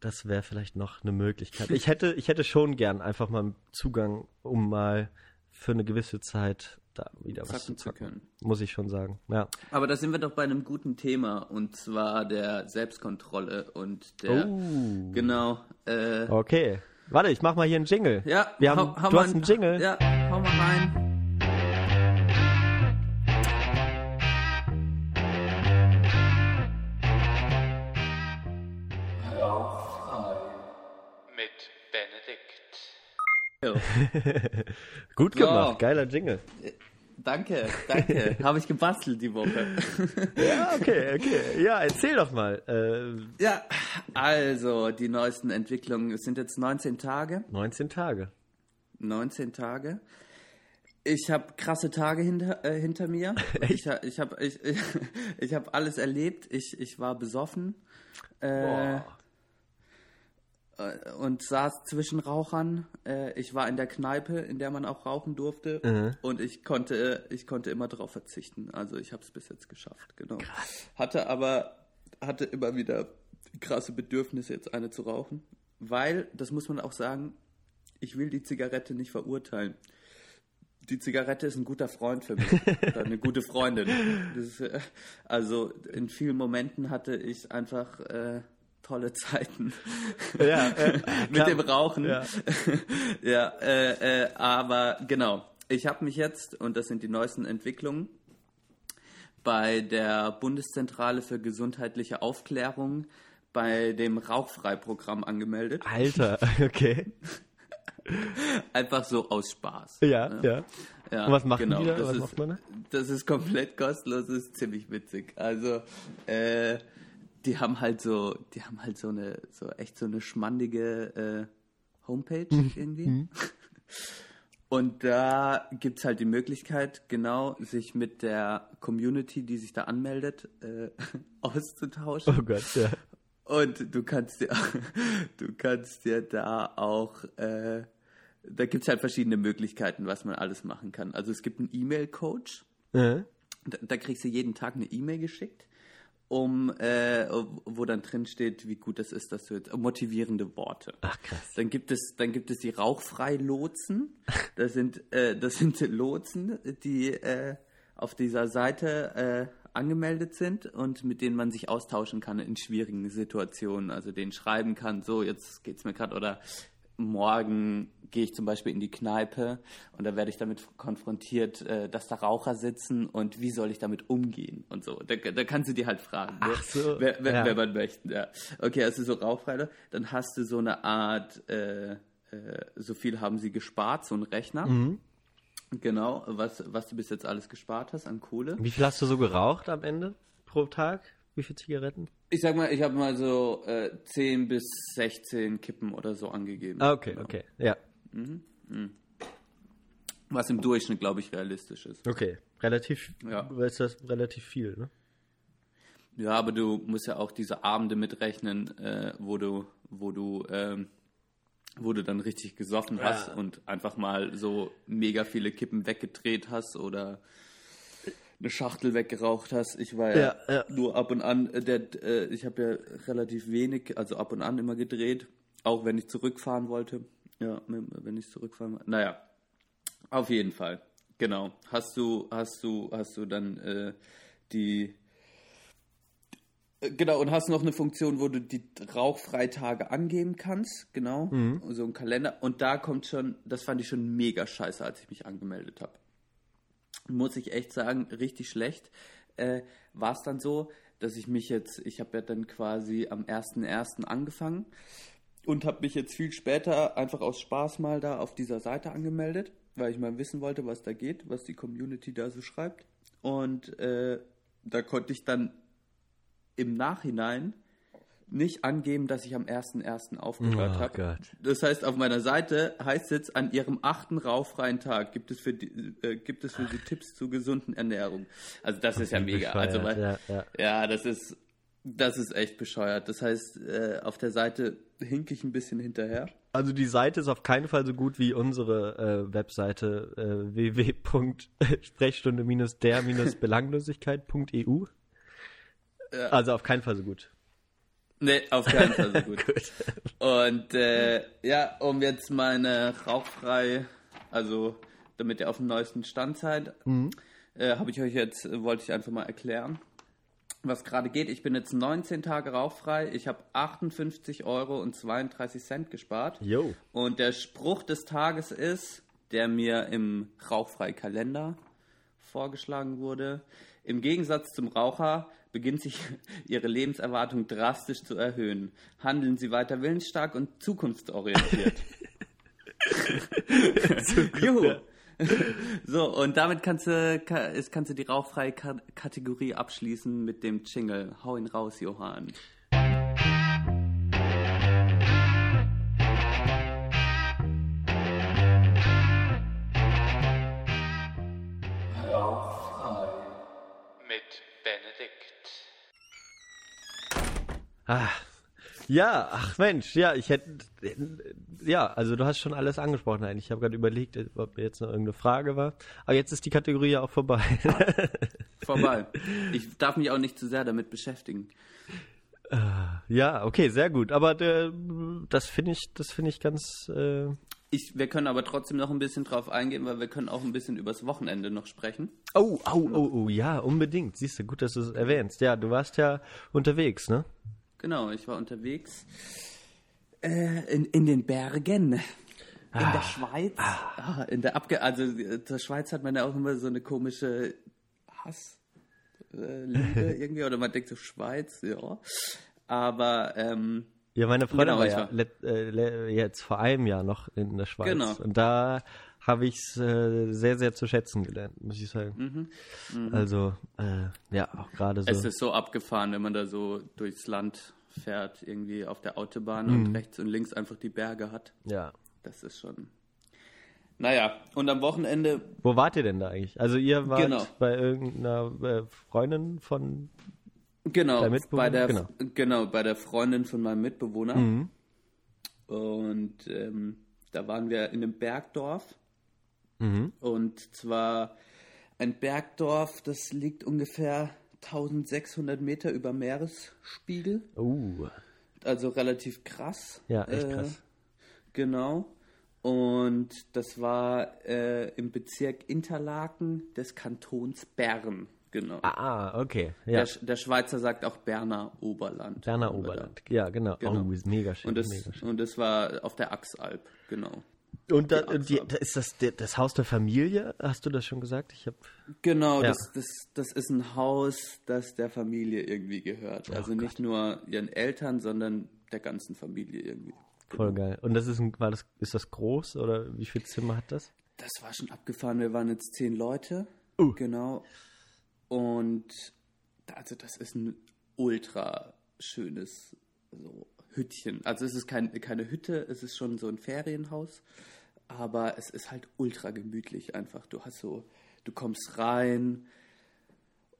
Das wäre vielleicht noch eine Möglichkeit. Ich hätte, ich hätte schon gern einfach mal einen Zugang, um mal für eine gewisse Zeit da wieder was zu zocken. können. Muss ich schon sagen. Ja. Aber da sind wir doch bei einem guten Thema und zwar der Selbstkontrolle und der Oh. genau äh, Okay. Warte, ich mach mal hier einen Jingle. ja Wir haben, hau- hau du mal hast einen Jingle. ja hau mal rein Gut gemacht. Geiler Jingle. danke danke habe ich gebastelt die Woche Ja, okay, okay. Ja, erzähl doch mal. Äh, ja also die neuesten Entwicklungen es sind jetzt 19 Tage 19 Tage. 19 Tage. Ich habe krasse Tage hinter, äh, hinter mir. Ich, ha- ich habe ich, ich, ich hab alles erlebt. Ich, ich war besoffen äh, Boah. Äh, und saß zwischen Rauchern. Äh, ich war in der Kneipe, in der man auch rauchen durfte. Mhm. Und ich konnte, ich konnte immer darauf verzichten. Also ich habe es bis jetzt geschafft. Genau. Hatte aber hatte immer wieder krasse Bedürfnisse, jetzt eine zu rauchen. Weil, das muss man auch sagen, ich will die Zigarette nicht verurteilen. Die Zigarette ist ein guter Freund für mich. oder eine gute Freundin. Ist, äh, also in vielen Momenten hatte ich einfach äh, tolle Zeiten Ja, äh, mit dem Rauchen. Ja. Ja, äh, äh, aber genau. Ich habe mich jetzt, und das sind die neuesten Entwicklungen, bei der Bundeszentrale für gesundheitliche Aufklärung bei dem Rauchfrei-Programm angemeldet. Alter, okay. Einfach so aus Spaß. Ja, ja. Ja, Und was machen die da? Das Was ist, macht man da? Das ist komplett kostenlos, das ist ziemlich witzig. Also, äh, die haben halt so, die haben halt so eine, so echt so eine schmandige äh, Homepage Mhm. irgendwie. Und da gibt's halt die Möglichkeit, genau, sich mit der Community, die sich da anmeldet, äh, auszutauschen. Oh Gott, ja. Und du kannst dir, du kannst dir da auch, äh, da gibt's halt verschiedene Möglichkeiten, was man alles machen kann. Also es gibt einen E-Mail-Coach, Äh, da, da kriegst du jeden Tag eine E-Mail geschickt, um, äh, wo dann drin steht, wie gut das ist, dass du jetzt motivierende Worte. Ach krass. Dann gibt es, dann gibt es die Rauchfrei-Lotsen. Das sind, äh, das sind Lotsen, die äh, auf dieser Seite äh, angemeldet sind und mit denen man sich austauschen kann in schwierigen Situationen. Also denen schreiben kann, so jetzt geht's mir gerade oder morgen gehe ich zum Beispiel in die Kneipe und da werde ich damit konfrontiert, äh, dass da Raucher sitzen und wie soll ich damit umgehen und so. Da, da kannst du dir halt fragen, ne? Ach so, wer, wer, ja. wer man möchte. Ja. Okay, also so Rauchfreie, dann hast du so eine Art, äh, äh, so viel haben sie gespart, so ein Rechner. Mhm. Genau, was, was du bis jetzt alles gespart hast an Kohle. Wie viel hast du so geraucht am Ende pro Tag? Wie viele Zigaretten? Ich sag mal, ich habe mal so äh, 10 bis 16 Kippen oder so angegeben. Ah, okay, Genau. okay. Ja. Was im Durchschnitt, glaube ich, realistisch ist. Okay. Relativ, Ja. ist das relativ viel, ne? Ja, aber du musst ja auch diese Abende mitrechnen, äh, wo du, wo du, ähm, wo du dann richtig gesoffen hast und einfach mal so mega viele Kippen weggedreht hast oder eine Schachtel weggeraucht hast. Ich war ja, Ja, ja. nur ab und an, äh, der, äh, ich habe ja relativ wenig, also ab und an immer gedreht, auch wenn ich zurückfahren wollte. Ja, wenn ich zurückfahren wollte. Naja, auf jeden Fall. Genau. Hast du, hast du, hast du dann äh, die äh, Genau, und hast noch eine Funktion, wo du die Rauchfreitage angeben kannst, genau, so ein Kalender. Und da kommt schon, das fand ich schon mega scheiße, als ich mich angemeldet habe. Muss ich echt sagen, richtig schlecht. Äh, War es dann so, dass ich mich jetzt, ich habe ja dann quasi am 1.1. angefangen und habe mich jetzt viel später einfach aus Spaß mal da auf dieser Seite angemeldet, weil ich mal wissen wollte, was da geht, was die Community da so schreibt. Und äh, da konnte ich dann im Nachhinein nicht angeben, dass ich am 1.1. aufgehört Oh habe. Das heißt, auf meiner Seite heißt jetzt, an ihrem achten rauchfreien Tag gibt es für, die, äh, gibt es für sie Tipps zur gesunden Ernährung. Also das ist ja mega. Also, weil, ja, ja. ja, das ist, das ist echt bescheuert. Das heißt, äh, auf der Seite hink ich ein bisschen hinterher. Also die Seite ist auf keinen Fall so gut wie unsere äh, Webseite äh, www.sprechstunde-der-belanglosigkeit.eu. Also auf keinen Fall so gut. Nee, auf keinen Fall so gut. Und äh, ja, um jetzt meine rauchfrei, also damit ihr auf dem neuesten Stand seid, äh, habe ich euch jetzt, wollte ich einfach mal erklären, was gerade geht. Ich bin jetzt 19 Tage rauchfrei. Ich habe 58 Euro und 32 Cent gespart. Jo. Und der Spruch des Tages ist, der mir im Rauchfrei-Kalender vorgeschlagen wurde. Im Gegensatz zum Raucher beginnt sich Ihre Lebenserwartung drastisch zu erhöhen. Handeln Sie weiter willensstark und zukunftsorientiert. Juhu. So, und damit kannst du, ka- ist- kannst du die rauchfreie Ka Kategorie abschließen mit dem Jingle. Hau ihn raus, Johann. Mit Benedikt. Ah. Ja, ach Mensch, ja, ich hätte, ja, also du hast schon alles angesprochen eigentlich. Ich habe gerade überlegt, ob jetzt noch irgendeine Frage war. Aber jetzt ist die Kategorie ja auch vorbei. Vorbei. Ich darf mich auch nicht zu sehr damit beschäftigen. ja, okay, sehr gut. Aber äh, das finde ich, das finde ich ganz, äh, Ich, wir können aber trotzdem noch ein bisschen drauf eingehen, weil wir können auch ein bisschen übers Wochenende noch sprechen. Oh, oh, oh, oh, ja, unbedingt. Siehst du, gut, dass du es erwähnst. Ja, du warst ja unterwegs, ne? Genau, ich war unterwegs äh, in, in den Bergen. In der Schweiz. Ah, in der Abge also zur Schweiz hat man ja auch immer so eine komische Hass. Äh, Liebe irgendwie, oder man denkt so Schweiz, ja. Aber ähm, Ja, meine Freundin Genau, war ja war- äh, jetzt vor einem Jahr noch in der Schweiz. Genau. Und da habe ich es äh, sehr, sehr zu schätzen gelernt, muss ich sagen. Also, äh, ja, auch gerade so. Mhm. es ist so abgefahren, wenn man da so durchs Land fährt, irgendwie auf der Autobahn und rechts und links einfach die Berge hat. ja. Das ist schon. Naja, und am Wochenende Wo wart ihr denn da eigentlich? Also ihr wart Genau. bei irgendeiner äh, Freundin von Genau, bei der, Genau. genau. bei der Freundin von meinem Mitbewohner. Mhm. Und ähm, da waren wir in einem Bergdorf. Mhm. Und zwar ein Bergdorf, das liegt ungefähr 1600 Meter über Meeresspiegel. Uh, Also relativ krass. ja, echt Äh, krass. Genau. Und das war äh, im Bezirk Interlaken des Kantons Bern. Genau. Ah, okay. Ja. Der, der Schweizer sagt auch Berner Oberland. Berner Oberland. Ja, genau. Genau. Oh, ist mega schön. Und das, mega schön. und das war auf der Axalp, genau. Und da, die die, da ist das das Haus der Familie? Hast du das schon gesagt? Ich habe Genau, Ja. das, das, das ist ein Haus, das der Familie irgendwie gehört. Also nicht nur ihren Eltern, sondern der ganzen Familie irgendwie. voll geil. Und das ist ein, war das ist das groß oder wie viele Zimmer hat das? Das war schon abgefahren. Wir waren jetzt zehn Leute. Uh. Genau. Und also das ist ein ultra schönes so, Hüttchen. Also es ist kein, keine Hütte, es ist schon so ein Ferienhaus. Aber es ist halt ultra gemütlich einfach. Du hast so, du kommst rein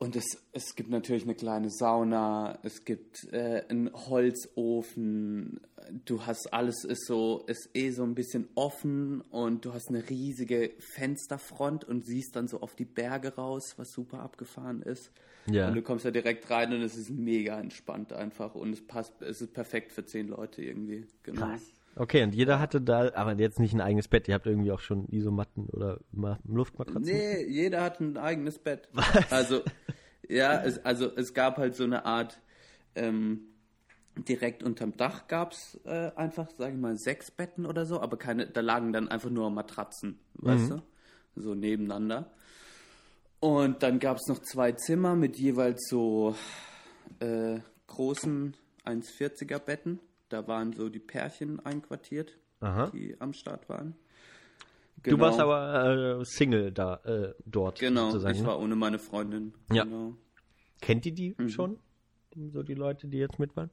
und es, es gibt natürlich eine kleine Sauna, es gibt äh, einen Holzofen, du hast alles ist so, ist eh so ein bisschen offen und du hast eine riesige Fensterfront und siehst dann so auf die Berge raus, was super abgefahren ist. Ja. Und du kommst da direkt rein und es ist mega entspannt einfach und es passt, es ist perfekt für zehn Leute irgendwie. Genau. Krass. Okay, und jeder hatte da, aber jetzt nicht ein eigenes Bett, ihr habt irgendwie auch schon Isomatten oder Ma Luftmatratzen? Nee, jeder hat ein eigenes Bett. Also, ja, es, also es gab halt so eine Art, ähm, direkt unterm Dach gab es äh, einfach, sag ich mal, sechs Betten oder so, aber keine, da lagen dann einfach nur Matratzen, weißt du? So nebeneinander. Und dann gab es noch zwei Zimmer mit jeweils so äh, großen 1,40er Betten. Da waren so die Pärchen einquartiert, Aha. die am Start waren. Du warst aber äh, Single da, äh, dort. Genau, sozusagen, ich ne? war ohne meine Freundin. Ja. Genau. Kennt ihr Mhm. die schon? So die Leute, die jetzt mit waren?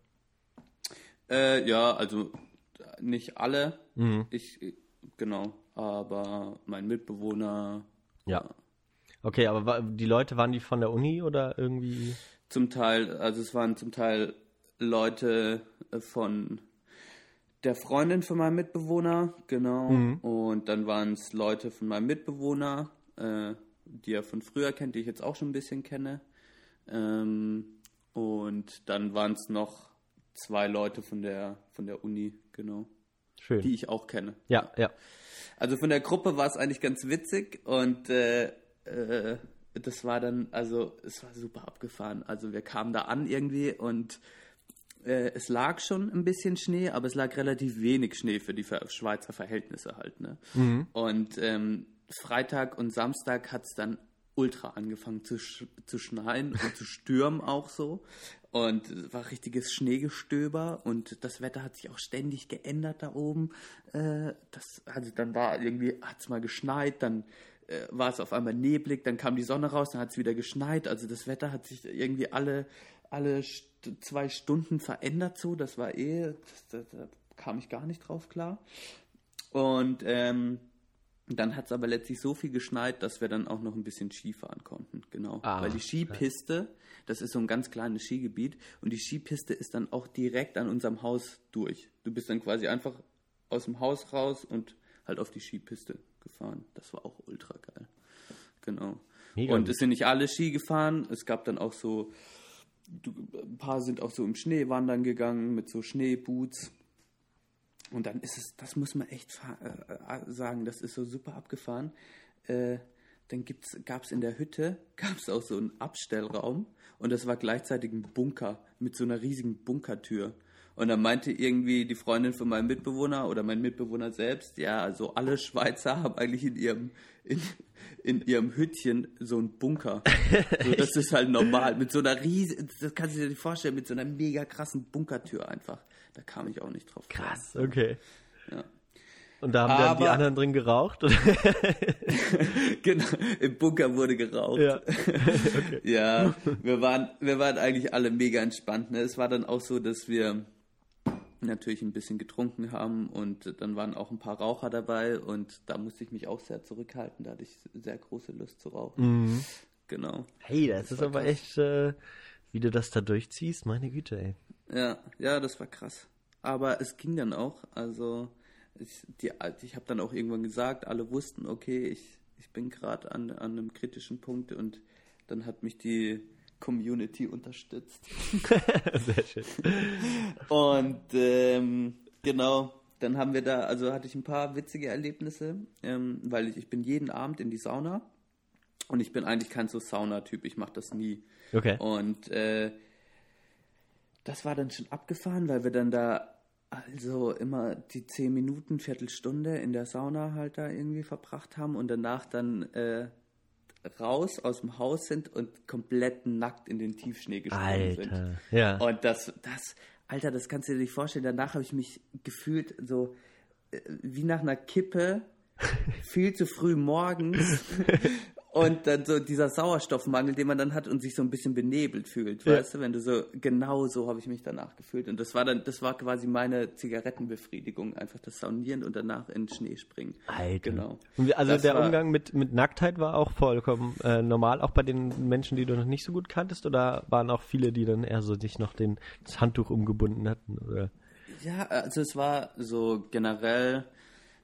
Äh, ja, also nicht alle. Mhm. Ich, genau. Aber mein Mitbewohner Ja. Okay, aber die Leute, waren die von der Uni oder irgendwie? zum Teil, also es waren zum Teil Leute von der Freundin von meinem Mitbewohner, genau. Und dann waren es Leute von meinem Mitbewohner, äh, die er von früher kennt, die ich jetzt auch schon ein bisschen kenne. Ähm, und dann waren es noch zwei Leute von der von der Uni, genau, Schön. die ich auch kenne. ja, ja. Also von der Gruppe war es eigentlich ganz witzig und äh, äh, das war dann, also es war super abgefahren. Also wir kamen da an irgendwie und äh, es lag schon ein bisschen Schnee, aber es lag relativ wenig Schnee für die Schweizer Verhältnisse halt. Ne? Und ähm, Freitag und Samstag hat es dann ultra angefangen zu, sch zu schneien und zu stürmen auch so. Und es war richtiges Schneegestöber und das Wetter hat sich auch ständig geändert da oben. Äh, das, also dann war irgendwie, hat es mal geschneit, dann äh, war es auf einmal neblig, dann kam die Sonne raus, dann hat es wieder geschneit. Also das Wetter hat sich irgendwie alle, alle zwei Stunden verändert so. Das war eh, da, kam ich gar nicht drauf klar. Und ähm, dann hat es aber letztlich so viel geschneit, dass wir dann auch noch ein bisschen Ski fahren konnten. Genau. Ah, Weil die Skipiste, das ist so ein ganz kleines Skigebiet und die Skipiste ist dann auch direkt an unserem Haus durch. Du bist dann quasi einfach aus dem Haus raus und halt auf die Skipiste gefahren. Das war auch ultra geil. Genau. Mega und es sind nicht alle Ski gefahren. Es gab dann auch so, ein paar sind auch so im Schnee wandern gegangen mit so Schneeboots. Und dann ist es, das muss man echt äh, äh, sagen, das ist so super abgefahren. Äh, dann gab es in der Hütte gab's auch so einen Abstellraum und das war gleichzeitig ein Bunker mit so einer riesigen Bunkertür. Und dann meinte irgendwie die Freundin von meinem Mitbewohner oder mein Mitbewohner selbst, ja, also alle Schweizer haben eigentlich in ihrem, in, in ihrem Hüttchen so einen Bunker. So, das ist halt normal. Mit so einer riesigen, das kannst du dir nicht vorstellen, mit so einer mega krassen Bunkertür einfach. Da kam ich auch nicht drauf. Krass, okay. Ja. Und da haben dann die Aber- anderen drin geraucht? Genau, im Bunker wurde geraucht. ja. Ja, wir waren, wir waren eigentlich alle mega entspannt. Ne? Es war dann auch so, dass wir natürlich ein bisschen getrunken haben und dann waren auch ein paar Raucher dabei und da musste ich mich auch sehr zurückhalten. Da hatte ich sehr große Lust zu rauchen. Genau. Hey, das, ist war aber krass. echt, äh, wie du das da durchziehst, meine Güte, ey. Ja, ja, das war krass. Aber es ging dann auch. Also ich, die, ich habe dann auch irgendwann gesagt, alle wussten, okay, ich, ich bin gerade an, an einem kritischen Punkt und dann hat mich die Community unterstützt. Sehr schön. Und ähm, genau, dann haben wir da, also hatte ich ein paar witzige Erlebnisse, ähm, weil ich, ich bin jeden Abend in die Sauna und ich bin eigentlich kein so Sauna-Typ, ich mache das nie. Okay. Und äh, das war dann schon abgefahren, weil wir dann da also immer die zehn Minuten, Viertelstunde in der Sauna halt da irgendwie verbracht haben und danach dann äh, raus aus dem Haus sind und komplett nackt in den Tiefschnee gesprungen sind. Alter. Ja. Und das, das, Alter, das kannst du dir nicht vorstellen. Danach habe ich mich gefühlt so äh, wie nach einer Kippe, viel zu früh morgens. Und dann so dieser Sauerstoffmangel, den man dann hat und sich so ein bisschen benebelt fühlt, Ja. weißt du, wenn du so, genau so habe ich mich danach gefühlt. Und das war dann, das war quasi meine Zigarettenbefriedigung, einfach das Saunieren und danach in den Schnee springen. Alter. Genau. Also Das der war- Umgang mit, mit Nacktheit war auch vollkommen äh, normal, auch bei den Menschen, die du noch nicht so gut kanntest, oder waren auch viele, die dann eher so sich noch den, das Handtuch umgebunden hatten? Oder? Ja, also es war so generell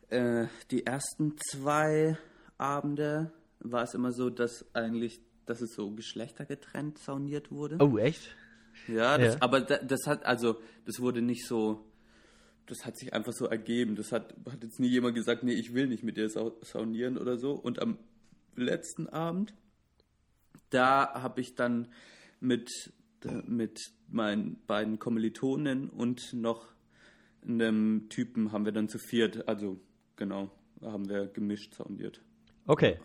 äh, die ersten zwei Abende war es immer so, dass eigentlich, dass es so geschlechtergetrennt sauniert wurde. Oh, echt? Ja, das, Ja. aber da, das hat, also, das wurde nicht so, das hat sich einfach so ergeben. Das hat, hat jetzt nie jemand gesagt, nee, ich will nicht mit dir sau saunieren oder so. Und am letzten Abend, da habe ich dann mit, mit meinen beiden Kommilitonen und noch einem Typen haben wir dann zu viert, also genau, haben wir gemischt sauniert. Okay.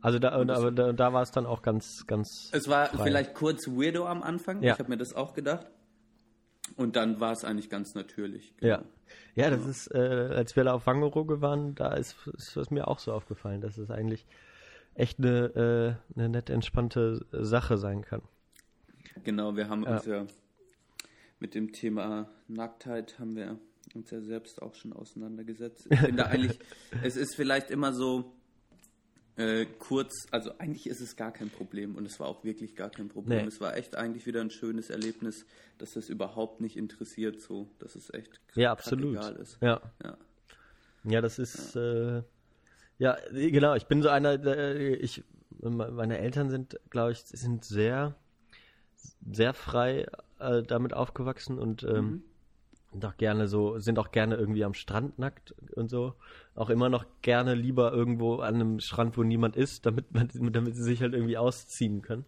Also da, und, aber da, da war es dann auch ganz, ganz. Es war frei. vielleicht kurz weirdo am Anfang, Ja. ich habe mir das auch gedacht. Und dann war es eigentlich ganz natürlich. Ja. Ja, das ist, äh, als wir da auf Wangerooge waren, da ist, ist es mir auch so aufgefallen, dass es eigentlich echt eine, äh, eine nett entspannte Sache sein kann. Genau, wir haben uns ja mit dem Thema Nacktheit haben wir uns ja selbst auch schon auseinandergesetzt. Ich finde eigentlich, es ist vielleicht immer so äh, kurz, also eigentlich ist es gar kein Problem und es war auch wirklich gar kein Problem. Nee. Es war echt eigentlich wieder ein schönes Erlebnis, dass das überhaupt nicht interessiert, so, dass es echt Ja, absolut. egal ist. Ja. Ja. Ja, das ist, äh, ja, genau, ich bin so einer, äh, ich, meine Eltern sind, glaube ich, sind sehr, sehr frei äh, damit aufgewachsen und ähm, und auch gerne so, sind auch gerne irgendwie am Strand nackt und so. Auch immer noch gerne lieber irgendwo an einem Strand, wo niemand ist, damit man, damit sie sich halt irgendwie ausziehen können.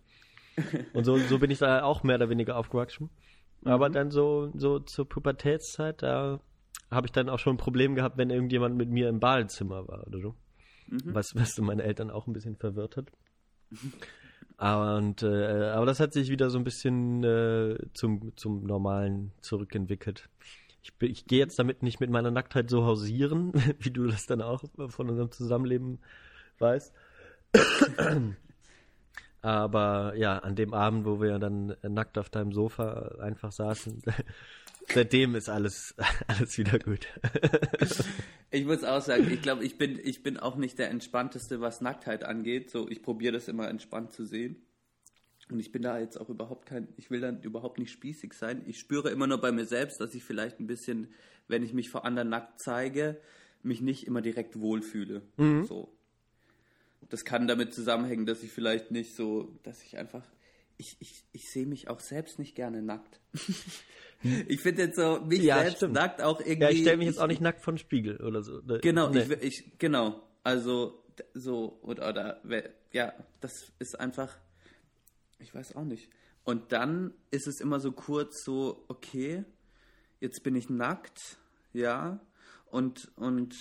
Und so, so bin ich da auch mehr oder weniger aufgewachsen. Aber dann so, so zur Pubertätszeit, da habe ich dann auch schon ein Problem gehabt, wenn irgendjemand mit mir im Badezimmer war oder so. Was, was so meine Eltern auch ein bisschen verwirrt hat. Aber, und, äh, aber das hat sich wieder so ein bisschen äh, zum, zum Normalen zurückentwickelt. Ich, ich gehe jetzt damit nicht mit meiner Nacktheit so hausieren, wie du das dann auch von unserem Zusammenleben weißt. Aber ja, an dem Abend, wo wir dann nackt auf deinem Sofa einfach saßen, seitdem ist alles, alles wieder gut. Ich muss auch sagen, ich glaube, ich bin, ich bin auch nicht der Entspannteste, was Nacktheit angeht. So, ich probiere das immer entspannt zu sehen. Und ich bin da jetzt auch überhaupt kein, ich will dann überhaupt nicht spießig sein. Ich spüre immer nur bei mir selbst, dass ich vielleicht ein bisschen, wenn ich mich vor anderen nackt zeige, mich nicht immer direkt wohlfühle. So. Das kann damit zusammenhängen, dass ich vielleicht nicht so, dass ich einfach, ich, ich, ich sehe mich auch selbst nicht gerne nackt. ich finde jetzt so, mich Ja, selbst stimmt. nackt auch irgendwie. Ja, ich stelle mich jetzt auch nicht nackt vor den Spiegel oder so. Genau, Nee. ich, ich, genau. Also, so, oder, oder, ja, das ist einfach, ich weiß auch nicht. Und dann ist es immer so kurz so, okay, jetzt bin ich nackt, ja, und, und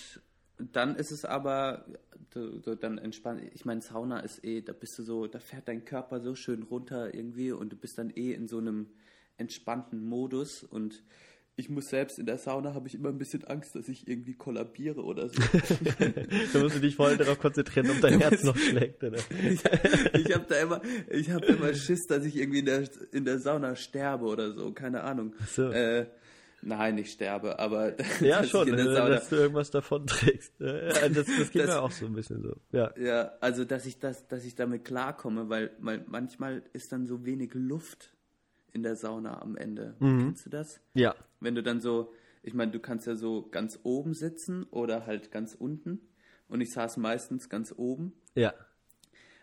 dann ist es aber, so, so dann entspannt, ich meine, Sauna ist eh, da bist du so, da fährt dein Körper so schön runter irgendwie und du bist dann eh in so einem entspannten Modus und ich muss selbst in der Sauna habe ich immer ein bisschen Angst, dass ich irgendwie kollabiere oder so. Da musst du dich voll darauf konzentrieren, ob dein Herz noch schlägt. Oder? ich ich habe da immer, ich habe immer Schiss, dass ich irgendwie in der, in der Sauna sterbe oder so, keine Ahnung. so. Äh, nein, nicht sterbe, aber Ja, dass ich schon, der äh, Sauna, dass du irgendwas davon trägst. Ja, Das, das geht Das- mir auch so ein bisschen so. Ja. ja, also dass ich das, dass ich damit klarkomme, weil, weil manchmal ist dann so wenig Luft in der Sauna am Ende. Mhm. Kennst du das? Ja. Wenn du dann so, ich meine, du kannst ja so ganz oben sitzen oder halt ganz unten. Und ich saß meistens ganz oben. Ja.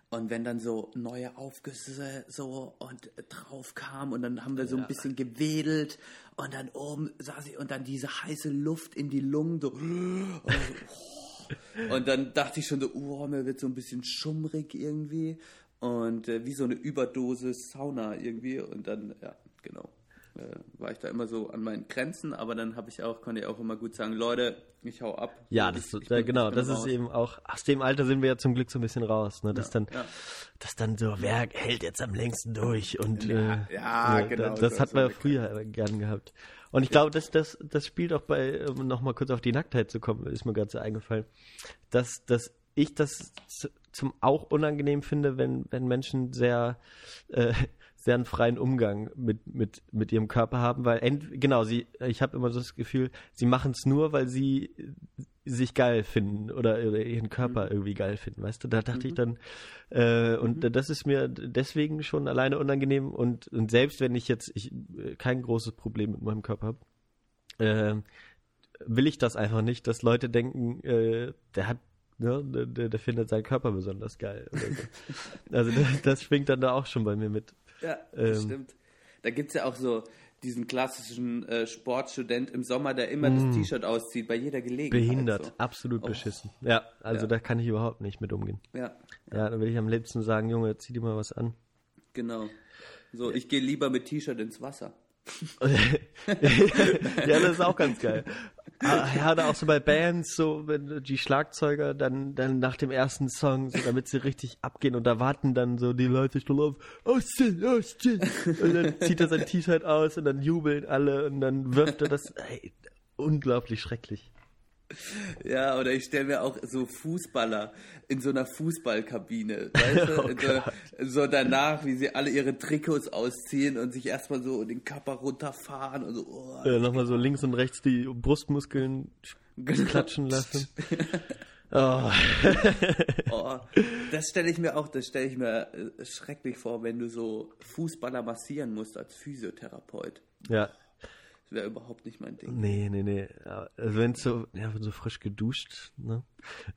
Und wenn dann so neue Aufgüsse so und drauf kam und dann haben wir so ein bisschen gewedelt und dann oben saß ich und dann diese heiße Luft in die Lungen so. Und dann dachte ich schon so, oh, mir wird so ein bisschen schummrig irgendwie. Und äh, wie so eine Überdosis Sauna irgendwie. Und dann, ja, genau, äh, war ich da immer so an meinen Grenzen, aber dann habe ich auch, konnte ich auch immer gut sagen, Leute, ich hau ab. Ja, das, ich bin- genau, ich bin das ist raus. eben auch, aus dem Alter sind wir ja zum Glück so ein bisschen raus, ne? Das Ja, dann, ja. das dann so, wer hält jetzt am längsten durch und Ja, äh, ja, genau, Das, das hat man ja früher gern gehabt. Und ich glaube, das, das, das spielt auch bei, um nochmal kurz auf die Nacktheit zu kommen, ist mir gerade so eingefallen, dass das ich das zum auch unangenehm finde, wenn, wenn Menschen sehr, äh, einen freien Umgang mit, mit, mit ihrem Körper haben, weil ent, genau, sie, ich habe immer so das Gefühl, sie machen es nur, weil sie sich geil finden oder, ihren Körper irgendwie geil finden, weißt du? Da dachte ich dann, äh, und das ist mir deswegen schon alleine unangenehm und, und selbst wenn ich jetzt ich, äh, kein großes Problem mit meinem Körper habe, äh, will ich das einfach nicht, dass Leute denken, äh, der hat, ne, der, der findet seinen Körper besonders geil. So. also das, das schwingt dann da auch schon bei mir mit. Ja, das Ähm. stimmt. Da gibt es ja auch so diesen klassischen äh, Sportstudent im Sommer, der immer das T-Shirt auszieht, bei jeder Gelegenheit. Mm. Behindert, So. absolut Oh. beschissen. Ja, also Ja. da kann ich überhaupt nicht mit umgehen. Ja, Ja, da will ich am liebsten sagen, Junge, zieh dir mal was an. genau. So, ich gehe lieber mit T-Shirt ins Wasser. ja, das ist auch ganz geil. Ah, Ja, da auch so bei Bands, so wenn die Schlagzeuger dann, dann nach dem ersten Song, so damit sie richtig abgehen und da warten dann so die Leute schon auf, Austin, Austin. Und dann zieht er sein T-Shirt aus und dann jubeln alle und dann wirft er das. Ey, unglaublich schrecklich. Ja, oder ich stelle mir auch so Fußballer in so einer Fußballkabine, weißt du? Oh so, so danach, wie sie alle ihre Trikots ausziehen und sich erstmal so den Körper runterfahren und so. Oh, Äh, Nochmal so links und rechts die Brustmuskeln Genau. klatschen lassen. Oh. oh, das stelle ich mir auch, das stelle ich mir äh, schrecklich vor, wenn du so Fußballer massieren musst als Physiotherapeut. Ja, Das wäre überhaupt nicht mein Ding. Nee, nee, nee. Also wenn so, ja, so frisch geduscht, ne?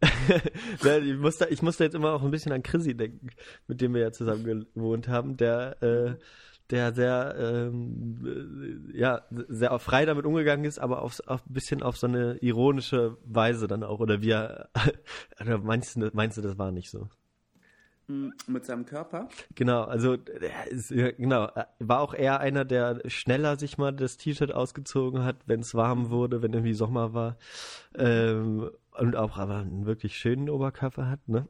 Ich, muss da, ich muss da jetzt immer auch ein bisschen an Chrissy denken, mit dem wir ja zusammen gewohnt haben, der, äh, der sehr, ähm, äh, ja, sehr frei damit umgegangen ist, aber auf, auf ein bisschen auf so eine ironische Weise dann auch. Oder wie er, oder meinst du, meinst du, das war nicht so? Mit seinem Körper? Genau, also er ist, genau, er war auch eher einer, der schneller sich mal das T-Shirt ausgezogen hat, wenn es warm wurde, wenn irgendwie Sommer war. Ähm, und auch aber einen wirklich schönen Oberkörper hat, ne?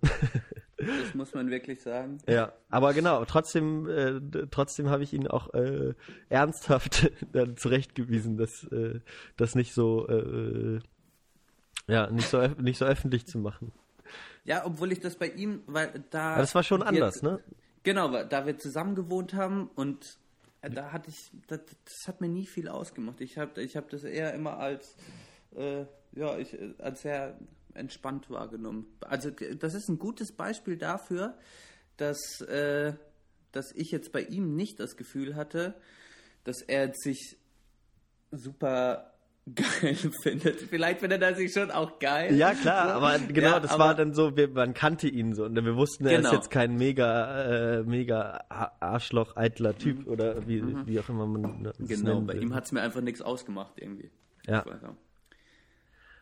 Das muss man wirklich sagen. ja, aber genau, trotzdem, äh, trotzdem habe ich ihn auch äh, ernsthaft dann zurechtgewiesen, dass äh, das nicht so, äh, ja, nicht so, nicht so öffentlich zu machen. Ja, obwohl ich das bei ihm, weil da. Aber das war schon wir- anders, ne? Genau, weil da wir zusammen gewohnt haben und äh, da hatte ich, das, das hat mir nie viel ausgemacht. Ich habe ich hab das eher immer als, äh, ja, ich, äh, als sehr entspannt wahrgenommen. Also das ist ein gutes Beispiel dafür, dass, äh, dass ich jetzt bei ihm nicht das Gefühl hatte, dass er sich super geil findet. Vielleicht findet er sich schon auch geil. Ja, klar, aber genau, Ja, das aber- war dann so, wir, man kannte ihn so und wir wussten, er Genau. ist jetzt kein mega, äh, mega Arschloch, eitler Typ oder wie, wie auch immer man das Mhm. Genau, bei will. ihm hat es mir einfach nichts ausgemacht irgendwie. Ja. Das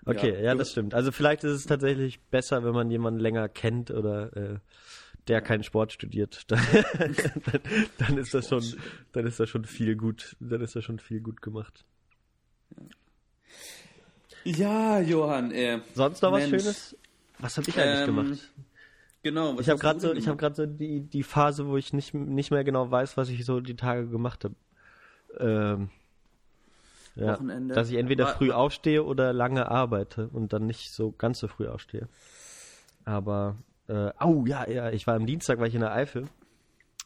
Okay, Ja, ja, das stimmt. Also vielleicht ist es tatsächlich besser, wenn man jemanden länger kennt oder äh, der keinen Sport studiert. Dann, dann, dann ist das schon, dann ist das schon viel gut, dann ist das schon viel gut gemacht. Ja, Johann, äh, Sonst noch was Mensch. Schönes? Was habe ich eigentlich Ähm, gemacht? Genau, was Ich habe gerade so, ich habe gerade so die die Phase, wo ich nicht nicht mehr genau weiß, was ich so die Tage gemacht habe. Ähm, ja, Wochenende. dass ich entweder War- früh aufstehe oder lange arbeite und dann nicht so ganz so früh aufstehe. Aber äh, au ja ja, ich war am Dienstag war ich in der Eifel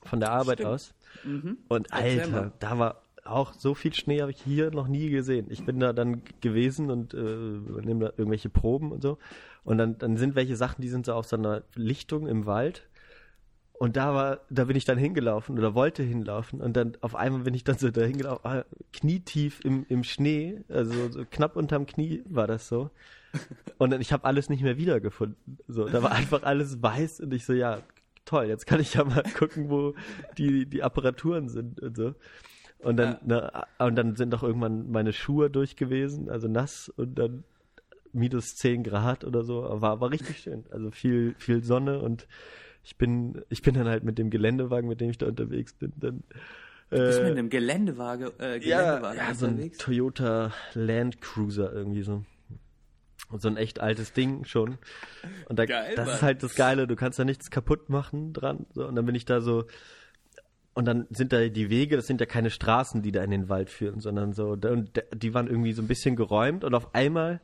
von der Arbeit Stimmt. aus Mhm. und Alter, da war auch so viel Schnee habe ich hier noch nie gesehen. Ich bin da dann gewesen und äh, nehme da irgendwelche Proben und so. Und dann, dann sind welche Sachen, die sind so auf so einer Lichtung im Wald. Und da war, da bin ich dann hingelaufen oder wollte hinlaufen. Und dann auf einmal bin ich dann so da hingelaufen, ah, knietief im, im Schnee, also so knapp unterm Knie war das so. Und dann, ich habe alles nicht mehr wiedergefunden. So, da war einfach alles weiß und ich so, ja, toll, jetzt kann ich ja mal gucken, wo die, die Apparaturen sind und so. Und dann, na, und dann sind auch irgendwann meine Schuhe durch gewesen, also nass und dann minus 10 Grad oder so. War, war richtig schön. Also viel, viel Sonne und ich bin, ich bin dann halt mit dem Geländewagen, mit dem ich da unterwegs bin, dann. Bist du Äh, mit einem Geländewagen, äh, ja, Geländewagen ja, so ein unterwegs? Toyota Land Cruiser irgendwie so. Und so ein echt altes Ding schon. Und da, Geil, das Mann. ist halt das Geile, du kannst da nichts kaputt machen dran. So, und dann bin ich da so. Und dann sind da die Wege, das sind ja keine Straßen, die da in den Wald führen, sondern so, und die waren irgendwie so ein bisschen geräumt und auf einmal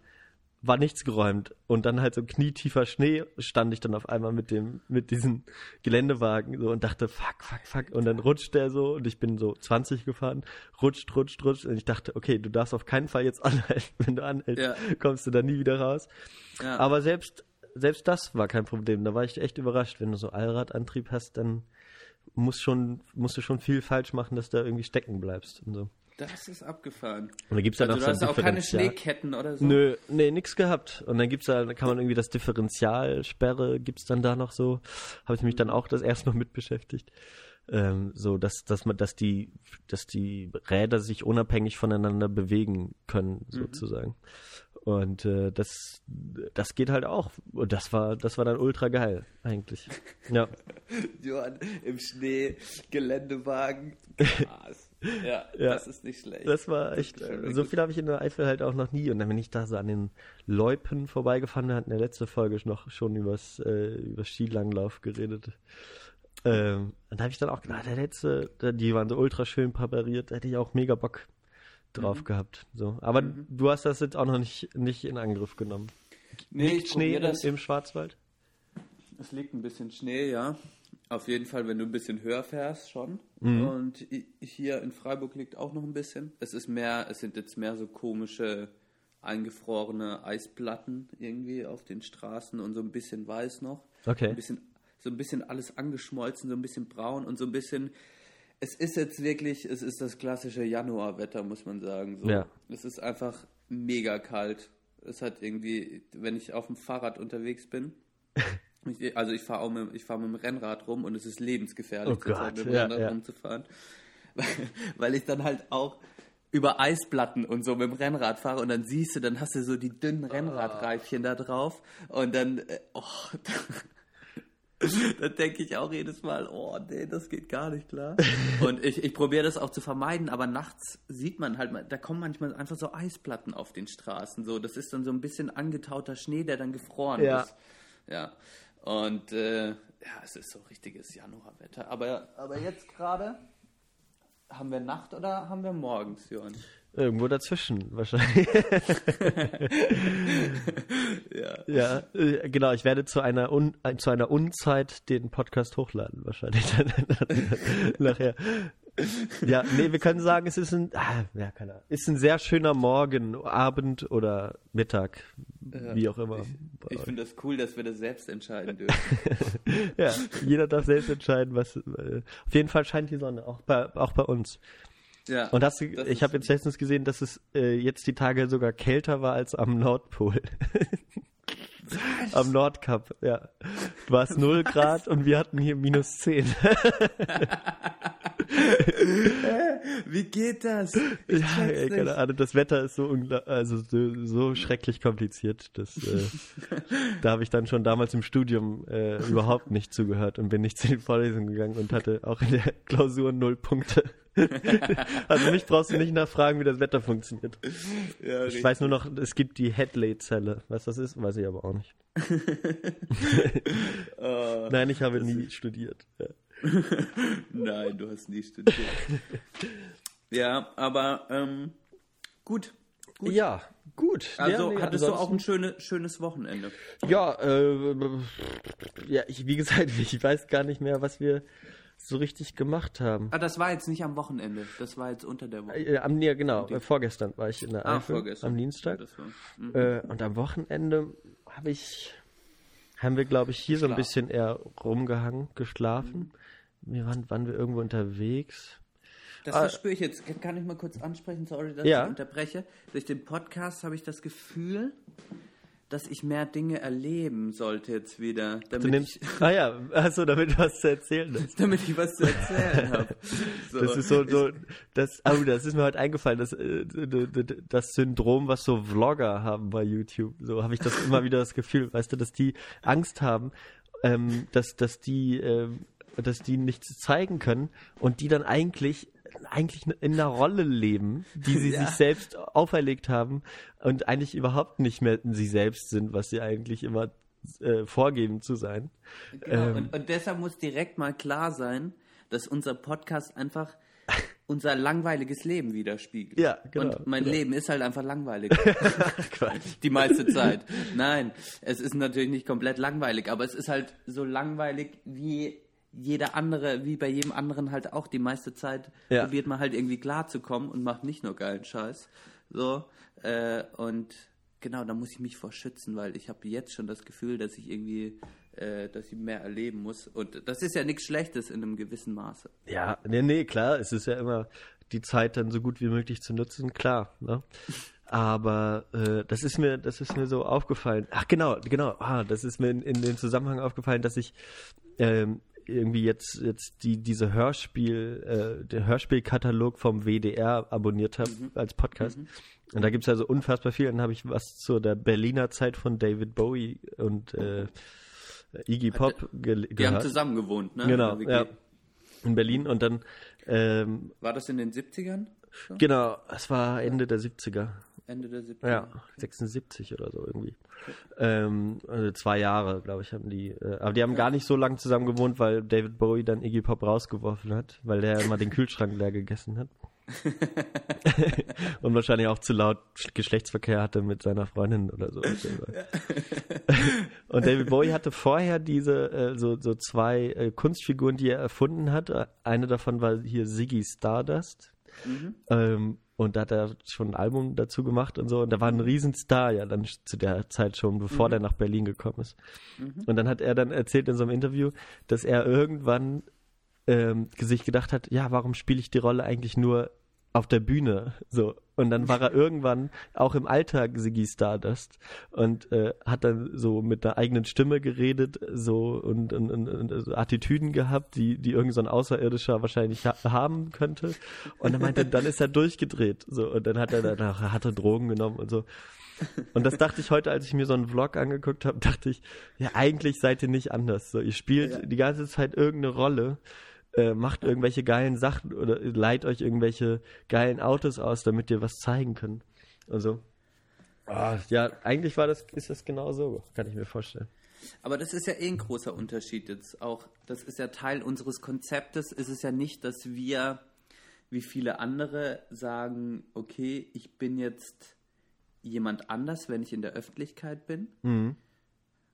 war nichts geräumt. Und dann halt so knietiefer Schnee stand ich dann auf einmal mit dem, mit diesem Geländewagen so und dachte, fuck, fuck, fuck. Und dann rutscht der so und ich bin so 20 gefahren, rutscht, rutscht, rutscht. Und ich dachte, okay, du darfst auf keinen Fall jetzt anhalten. Wenn du anhältst, Ja. kommst du da nie wieder raus. Ja. Aber selbst, selbst das war kein Problem. Da war ich echt überrascht. Wenn du so Allradantrieb hast, dann musst, schon, musst du schon viel falsch machen, dass du da irgendwie stecken bleibst und so. Das ist abgefahren. Und dann gibt's dann Also auch du hast auch keine. Schneeketten oder so? Nö, nee, nix gehabt. Und dann gibt's da, da kann man irgendwie das Differentialsperre, gibt's dann da noch so. Habe ich mich dann auch das erst noch mit beschäftigt. Ähm, so, dass, dass man, dass die, dass die Räder sich unabhängig voneinander bewegen können, sozusagen. Und äh, das, das geht halt auch. Und das war, das war dann ultra geil, eigentlich. Ja. Johann, im Schnee, Geländewagen. Krass. Ja, Ja. das ist nicht schlecht. Das war echt, mir äh, so viel habe ich in der Eifel halt auch noch nie. Und dann bin ich da so an den Loipen vorbeigefahren. Wir hatten in der letzten Folge noch schon übers, äh, übers Skilanglauf geredet. Ähm, und da habe ich dann auch gedacht, der letzte, die waren so ultra schön präpariert, da hätte ich auch mega Bock Mhm. drauf gehabt. So. Aber du hast das jetzt auch noch nicht, nicht in Angriff genommen. nee, Liegt Schnee das. im Schwarzwald? Es liegt ein bisschen Schnee, ja. Auf jeden Fall, wenn du ein bisschen höher fährst, schon. Mhm. Und hier in Freiburg liegt auch noch ein bisschen. Es ist mehr, es sind jetzt mehr so komische eingefrorene Eisplatten irgendwie auf den Straßen und so ein bisschen weiß noch. Okay. Ein bisschen, so ein bisschen alles angeschmolzen, so ein bisschen braun und so ein bisschen. Es ist jetzt wirklich, es ist das klassische Januarwetter, muss man sagen. So. Ja. Es ist einfach mega kalt. Es hat irgendwie, wenn ich auf dem Fahrrad unterwegs bin, ich, also ich fahre auch mit, ich fahre mit dem Rennrad rum und es ist lebensgefährlich, Oh Gott, mit dem ja, Rennrad ja. rumzufahren. Weil, weil ich dann halt auch über Eisplatten und so mit dem Rennrad fahre und dann siehst du, dann hast du so die dünnen Rennradreifchen da drauf und dann, äh, oh, da denke ich auch jedes Mal, oh nee, das geht gar nicht klar. Und ich, ich probiere das auch zu vermeiden, aber nachts sieht man halt, da kommen manchmal einfach so Eisplatten auf den Straßen. So, das ist dann so ein bisschen angetauter Schnee, der dann gefroren Ja. ist. Ja. Und äh, ja, es ist so richtiges Januarwetter. Aber, aber jetzt gerade haben wir Nacht oder haben wir morgens, Johann? Irgendwo dazwischen, wahrscheinlich. Ja. Ja, äh, genau. Ich werde zu einer, Un äh, zu einer Unzeit den Podcast hochladen, wahrscheinlich nachher. Ja, nee, wir können sagen, es ist ein, ah, ja, keine Ahnung, ist ein sehr schöner Morgen, Abend oder Mittag, wie auch immer. Ich finde das cool, dass wir das selbst entscheiden dürfen. ja, jeder darf selbst entscheiden, was. Äh, auf jeden Fall scheint die Sonne, auch bei, auch bei uns. Ja, Und hast du, ich habe jetzt letztens gesehen, dass es äh, jetzt die Tage sogar kälter war als am Nordpol. am Nordkap, ja. War es 0 Grad und wir hatten hier minus 10. Wie geht das? Ich ja, ey, keine Ahnung, das Wetter ist so, also so, so schrecklich kompliziert. Das, äh, da habe ich dann schon damals im Studium äh, überhaupt nicht zugehört und bin nicht zu den Vorlesungen gegangen und hatte auch in der Klausur null Punkte. also mich brauchst du nicht nachfragen, wie das Wetter funktioniert. Ja, Ich weiß nur noch, es gibt die Hadley-Zelle. Was das ist, weiß ich aber auch nicht. Äh, Nein, ich habe nie studiert. Ja. Nein, du hast nie studiert. ja, aber ähm, gut. gut. Ja, gut. Also ja, nee, hattest du auch ein schöne, schönes Wochenende. Ja, äh, ja, ich, wie gesagt, ich weiß gar nicht mehr, was wir so richtig gemacht haben. Ah, das war jetzt nicht am Wochenende, das war jetzt unter der Woche. Äh, am, ja, genau, äh, vorgestern war ich in der Ah, Eifel, vorgestern. am Dienstag. War, mhm. Äh, und am Wochenende habe ich, haben wir, glaube ich, hier so ein bisschen eher rumgehangen, geschlafen. Wir waren, waren wir irgendwo unterwegs. Das ah, verspüre ich jetzt. Kann ich mal kurz ansprechen? Sorry, dass Ja. ich unterbreche. Durch den Podcast habe ich das Gefühl, dass ich mehr Dinge erleben sollte jetzt wieder. Damit, Du nimmst, ich, ah ja, also damit du was zu erzählen hast. damit ich was zu erzählen habe. So. Das ist so, so das, oh, das ist mir heute eingefallen, das, äh, das Syndrom, was so Vlogger haben bei YouTube. So habe ich das immer wieder das Gefühl, weißt du, dass die Angst haben, ähm, dass, dass die, ähm, dass die nichts zeigen können und die dann eigentlich eigentlich in einer Rolle leben, die sie Ja. sich selbst auferlegt haben und eigentlich überhaupt nicht mehr sie selbst sind, was sie eigentlich immer äh, vorgeben zu sein. Genau. Ähm. und, und deshalb muss direkt mal klar sein, dass unser Podcast einfach unser langweiliges Leben widerspiegelt. Ja, genau, Und mein genau. Leben ist halt einfach langweilig. Die meiste Zeit. Nein, es ist natürlich nicht komplett langweilig, aber es ist halt so langweilig wie jeder andere, wie bei jedem anderen halt auch. Die meiste Zeit Ja. probiert man halt irgendwie klarzukommen und macht nicht nur geilen Scheiß. So, äh, und genau, da muss ich mich vor schützen, weil ich habe jetzt schon das Gefühl, dass ich irgendwie, äh, dass ich mehr erleben muss. Und das ist ja nichts Schlechtes in einem gewissen Maße. Ja, nee, nee, klar, es ist ja immer die Zeit dann so gut wie möglich zu nutzen, klar, ne? Aber äh, das ist mir, das ist mir so aufgefallen. Ach genau, genau, ah, das ist mir in, in dem Zusammenhang aufgefallen, dass ich ähm, irgendwie jetzt jetzt die diese Hörspiel, äh, der Hörspielkatalog vom WDR abonniert habe als Podcast. Und da gibt's ja so unfassbar viel. Dann habe ich was zu der Berliner Zeit von David Bowie und äh, Iggy Pop gel Die haben zusammen gewohnt, ne? Genau, In der ja. In Berlin und dann, ähm, War das in den 70ern? Schon? genau, es war Ende der 70er. Ende der 70er? Ja, 76 oder so irgendwie. Ähm, also zwei Jahre, glaube ich, haben die. Äh, aber die haben gar nicht so lange zusammen gewohnt, weil David Bowie dann Iggy Pop rausgeworfen hat, weil der immer den Kühlschrank leer gegessen hat. und wahrscheinlich auch zu laut Geschlechtsverkehr hatte mit seiner Freundin oder so. und David Bowie hatte vorher diese äh, so, so zwei äh, Kunstfiguren, die er erfunden hat. Eine davon war hier Ziggy Stardust. Ähm, und da hat er schon ein Album dazu gemacht und so. Und da war ein Riesenstar ja dann zu der Zeit schon, bevor der nach Berlin gekommen ist. Und dann hat er dann erzählt in so einem Interview, dass er irgendwann ähm, sich gedacht hat, ja, warum spiele ich die Rolle eigentlich nur auf der Bühne? So. Und dann war er irgendwann auch im Alltag Siggy Stardust und äh, hat dann so mit einer eigenen Stimme geredet so und, und, und, und so Attitüden gehabt, die, die irgend so ein Außerirdischer wahrscheinlich ha haben könnte. Und er meinte, dann ist er durchgedreht. So, und dann hat er danach, er hatte Drogen genommen und so. Und das dachte ich heute, als ich mir so einen Vlog angeguckt habe, dachte ich, ja, eigentlich seid ihr nicht anders. So, ihr spielt Ja. die ganze Zeit irgendeine Rolle, äh, macht irgendwelche geilen Sachen oder leiht euch irgendwelche geilen Autos aus, damit ihr was zeigen könnt. Also, ah, ja, eigentlich war das, ist das genau so, kann ich mir vorstellen. Aber das ist ja eh ein großer Unterschied jetzt auch. Das ist ja Teil unseres Konzeptes. Es ist ja nicht, dass wir, wie viele andere, sagen, okay, ich bin jetzt jemand anders, wenn ich in der Öffentlichkeit bin, Mhm.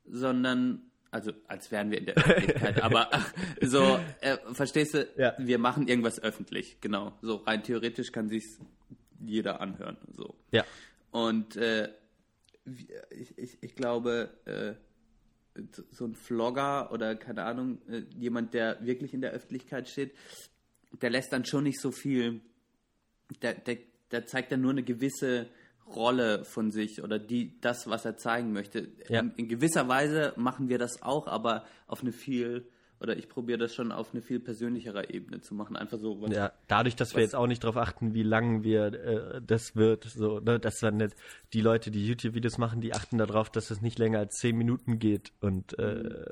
sondern, also als wären wir in der Öffentlichkeit, aber so, äh, verstehst du, Ja. wir machen irgendwas öffentlich, genau. So rein theoretisch kann sich's jeder anhören, so. Ja. Und äh, ich, ich, ich glaube, äh, so ein Vlogger oder keine Ahnung, äh, jemand, der wirklich in der Öffentlichkeit steht, der lässt dann schon nicht so viel, der, der, der zeigt dann nur eine gewisse Rolle von sich oder die, das, was er zeigen möchte. Ja. In, in gewisser Weise machen wir das auch, aber auf eine viel, oder ich probiere das schon auf eine viel persönlichere Ebene zu machen. Einfach so, was, Ja, dadurch, dass wir jetzt auch nicht darauf achten, wie lang wir äh, das wird, so, ne, dass dann nicht die Leute, die YouTube-Videos machen, die achten darauf, dass es nicht länger als zehn Minuten geht und, äh,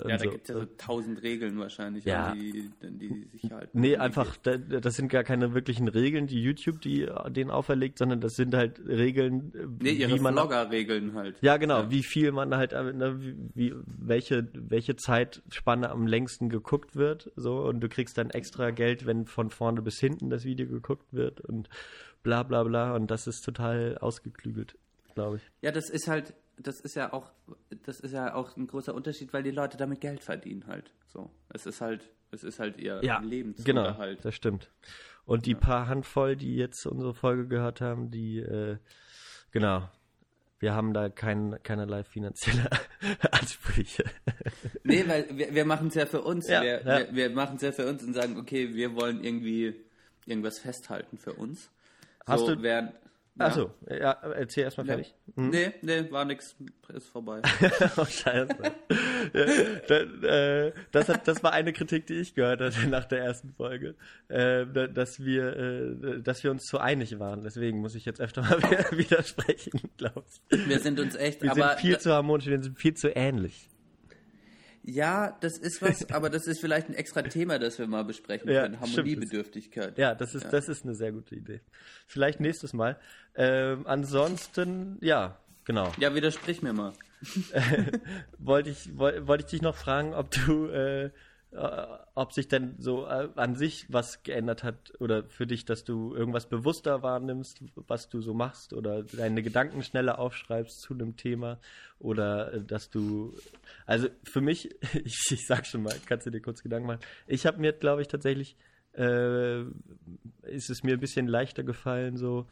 und ja, da so. gibt es ja so tausend Regeln wahrscheinlich, Ja. die, die sich halten. Nee, Und einfach, da- das sind gar keine wirklichen Regeln, die YouTube die denen auferlegt, sondern das sind halt Regeln, Nee, ihre wie man Vlogger-Regeln halt. Ja, genau, wie viel man halt, äh, ne, wie, wie, welche, welche Zeitspanne am längsten geguckt wird, so, und du kriegst dann extra Geld, wenn von vorne bis hinten das Video geguckt wird und bla bla bla, und das ist total ausgeklügelt, glaube ich. Ja, das ist halt, das ist ja auch, das ist ja auch ein großer Unterschied, weil die Leute damit Geld verdienen halt. So, es ist halt, es ist halt ihr genau, Lebensunterhalt. das stimmt. Und die paar Handvoll, die jetzt unsere Folge gehört haben, die, äh, genau, wir haben da kein, keinerlei finanzielle Ansprüche. Nee, weil wir, wir machen es ja für uns. Ja, wir, ja. wir, wir machen es ja für uns und sagen, okay, wir wollen irgendwie irgendwas festhalten für uns. Hast so, du- Während, ja. Achso, ja, erzähl erstmal Ja. fertig. Nee, nee, war nix, ist vorbei. oh, scheiße. ja, da, äh, das, hat, das war eine Kritik, die ich gehört hatte nach der ersten Folge, äh, da- dass wir, äh, dass wir uns zu einig waren. Deswegen muss ich jetzt öfter mal widersprechen, glaubst du? Wir sind uns echt, Wir aber sind viel zu harmonisch, wir sind viel zu ähnlich. Ja, das ist was, aber das ist vielleicht ein extra Thema, das wir mal besprechen Ja, können. Harmoniebedürftigkeit. Ja, das ist, das ist eine sehr gute Idee. Vielleicht nächstes Mal. Ähm, ansonsten, ja, genau. Ja, widersprich mir mal. Wollte ich, woll- wollte ich dich noch fragen, ob du, äh, äh, ob sich denn so äh, an sich was geändert hat oder für dich, dass du irgendwas bewusster wahrnimmst, was du so machst oder deine Gedanken schneller aufschreibst zu einem Thema oder äh, dass du, also für mich, ich, ich sag schon mal, kannst du dir kurz Gedanken machen. Ich habe mir, glaube ich, tatsächlich, äh, ist es mir ein bisschen leichter gefallen, so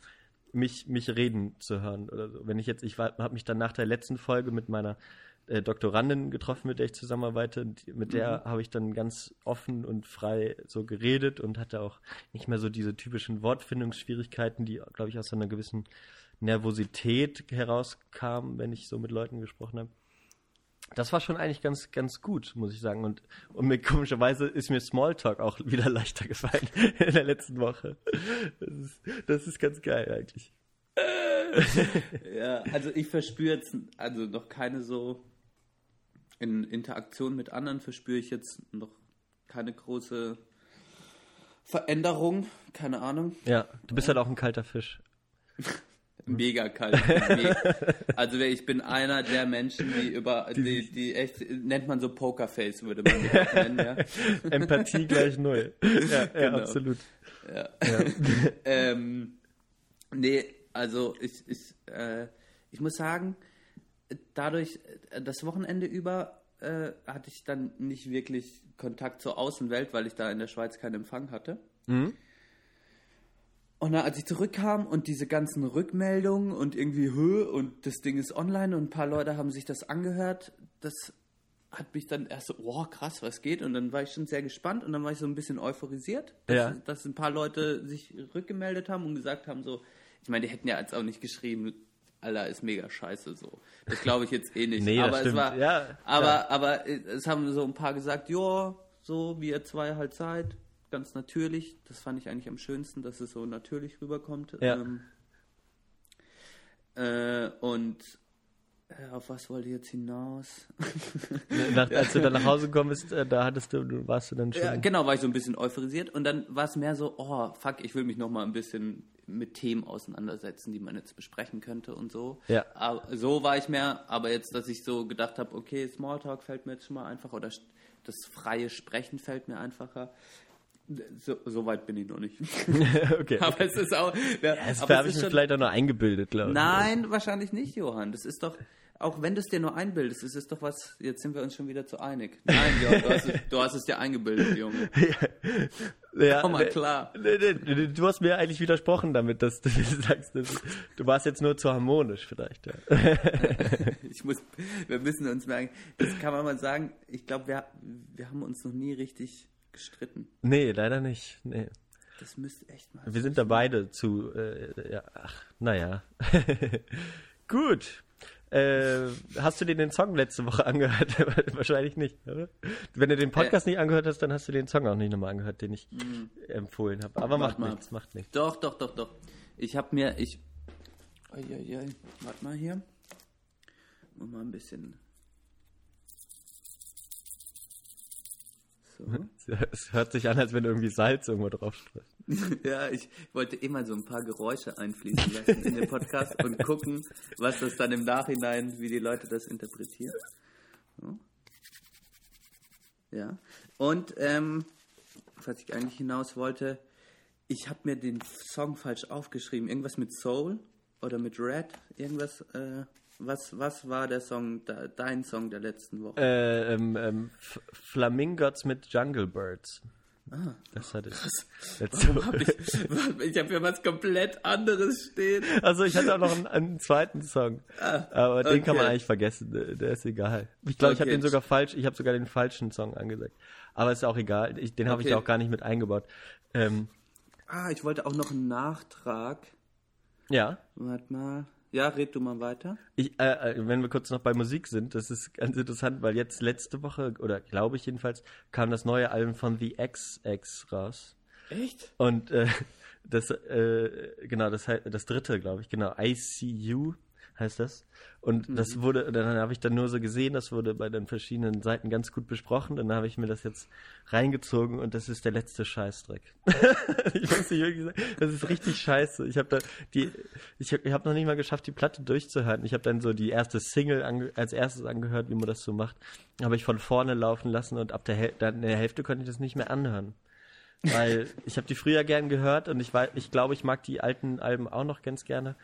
mich, mich reden zu hören oder so. Wenn ich jetzt, ich habe mich dann nach der letzten Folge mit meiner äh, Doktorandin getroffen, mit der ich zusammenarbeite. Und mit der habe ich dann ganz offen und frei so geredet und hatte auch nicht mehr so diese typischen Wortfindungsschwierigkeiten, die, glaube ich, aus einer gewissen Nervosität herauskamen, wenn ich so mit Leuten gesprochen habe. Das war schon eigentlich ganz, ganz gut, muss ich sagen. Und, und mir komischerweise ist mir Smalltalk auch wieder leichter gefallen in der letzten Woche. Das ist, das ist ganz geil eigentlich. ja, also ich verspüre jetzt also noch keine so in Interaktion mit anderen verspüre ich jetzt noch keine große Veränderung, keine Ahnung. Ja, du bist halt auch ein kalter Fisch. Mega kalt. also ich bin einer der Menschen, die über die, die echt nennt man so Pokerface, würde man auch nennen, ja. Empathie gleich null. Ja, genau. ja absolut. Ja. ja. ähm, nee, also ich, ich, äh, ich muss sagen, dadurch, äh, das Wochenende über äh, hatte ich dann nicht wirklich Kontakt zur Außenwelt, weil ich da in der Schweiz keinen Empfang hatte. Mhm. Und dann, als ich zurückkam und diese ganzen Rückmeldungen und irgendwie Höhe und das Ding ist online und ein paar Leute haben sich das angehört, das hat mich dann erst so, wow, krass, was geht? Und dann war ich schon sehr gespannt und dann war ich so ein bisschen euphorisiert, dass, ja. dass ein paar Leute sich rückgemeldet haben und gesagt haben, so, ich meine, die hätten ja jetzt auch nicht geschrieben, Alter, ist mega scheiße so. Das glaube ich jetzt eh nicht. nee, aber es war, ja, aber, ja. aber es haben so ein paar gesagt, ja, so wie ihr zwei halt seid, ganz natürlich. Das fand ich eigentlich am schönsten, dass es so natürlich rüberkommt. Ja. Ähm, äh, und äh, auf was wollte ich jetzt hinaus? Nach, als du dann nach Hause gekommen bist, äh, da hattest du, warst du dann schon. Ja, genau, war ich so ein bisschen euphorisiert und dann war es mehr so, oh, fuck, ich will mich nochmal ein bisschen mit Themen auseinandersetzen, die man jetzt besprechen könnte und so. Ja. Aber, so war ich mehr, aber jetzt, dass ich so gedacht habe, okay, Smalltalk fällt mir jetzt schon mal einfacher oder das freie Sprechen fällt mir einfacher. So, so weit bin ich noch nicht. okay. Aber es ist auch. Ja, das habe ich mir vielleicht auch noch eingebildet, glaube ich. Nein, wahrscheinlich nicht, Johann. Das ist doch auch wenn du es dir nur einbildest, ist es doch was, jetzt sind wir uns schon wieder zu einig. Nein, Jörg, du, hast es, du hast es dir eingebildet, Junge. Ja, ja, Komm mal klar. Nee, nee, du hast mir eigentlich widersprochen damit, dass du sagst, dass, du warst jetzt nur zu harmonisch vielleicht. Ja. ich muss, wir müssen uns merken, das kann man mal sagen, ich glaube, wir, wir haben uns noch nie richtig gestritten. Nee, leider nicht. Nee. Das müsste echt mal. Wir sind da beide zu, äh, ja, ach, naja. Gut. Äh, hast du dir den Song letzte Woche angehört? Wahrscheinlich nicht, oder? Wenn du den Podcast äh, nicht angehört hast, dann hast du den Song auch nicht nochmal angehört, den ich mh. empfohlen habe. Aber macht mal. nichts, macht nichts. Doch, doch, doch, doch. Ich habe mir, ich, Uiuiui, warte mal hier. Mal ein bisschen So. Es hört sich an, als wenn du irgendwie Salz irgendwo drauf sprichst. ja, ich wollte immer so ein paar Geräusche einfließen lassen in den Podcast und gucken, was das dann im Nachhinein, wie die Leute das interpretieren. So. Ja. Und ähm, was ich eigentlich hinaus wollte, ich habe mir den Song falsch aufgeschrieben. Irgendwas mit Soul oder mit Red, irgendwas. Äh, was, was war der Song, dein Song der letzten Woche? Äh, ähm, ähm, Flamingots mit Jungle Birds. Ah, das hatte ich. Hab ich ich habe hier was komplett anderes stehen. Also ich hatte auch noch einen, einen zweiten Song, ah, aber okay. den kann man eigentlich vergessen. Der ist egal. Ich glaube, okay. ich habe den sogar falsch. Ich habe sogar den falschen Song angesagt. Aber ist auch egal. Ich, den habe okay. ich auch gar nicht mit eingebaut. Ähm, ah, ich wollte auch noch einen Nachtrag. Ja. Warte mal. Ja, red du mal weiter. Ich, äh, äh, wenn wir kurz noch bei Musik sind, das ist ganz interessant, weil jetzt letzte Woche, oder glaube ich jedenfalls, kam das neue Album von The XX raus. Echt? Und äh, das, äh, genau, das, das dritte, glaube ich, genau, ICU heißt das. Und das wurde, dann habe ich dann nur so gesehen, das wurde bei den verschiedenen Seiten ganz gut besprochen. Dann habe ich mir das jetzt reingezogen und das ist der letzte Scheißdreck. ich muss nicht wirklich sagen, das ist richtig scheiße. Ich habe da die, ich habe hab noch nicht mal geschafft, die Platte durchzuhalten. Ich habe dann so die erste Single ange, als erstes angehört, wie man das so macht. Habe ich von vorne laufen lassen und ab der, Häl dann der Hälfte konnte ich das nicht mehr anhören. Weil ich habe die früher gern gehört und ich, ich glaube, ich mag die alten Alben auch noch ganz gerne,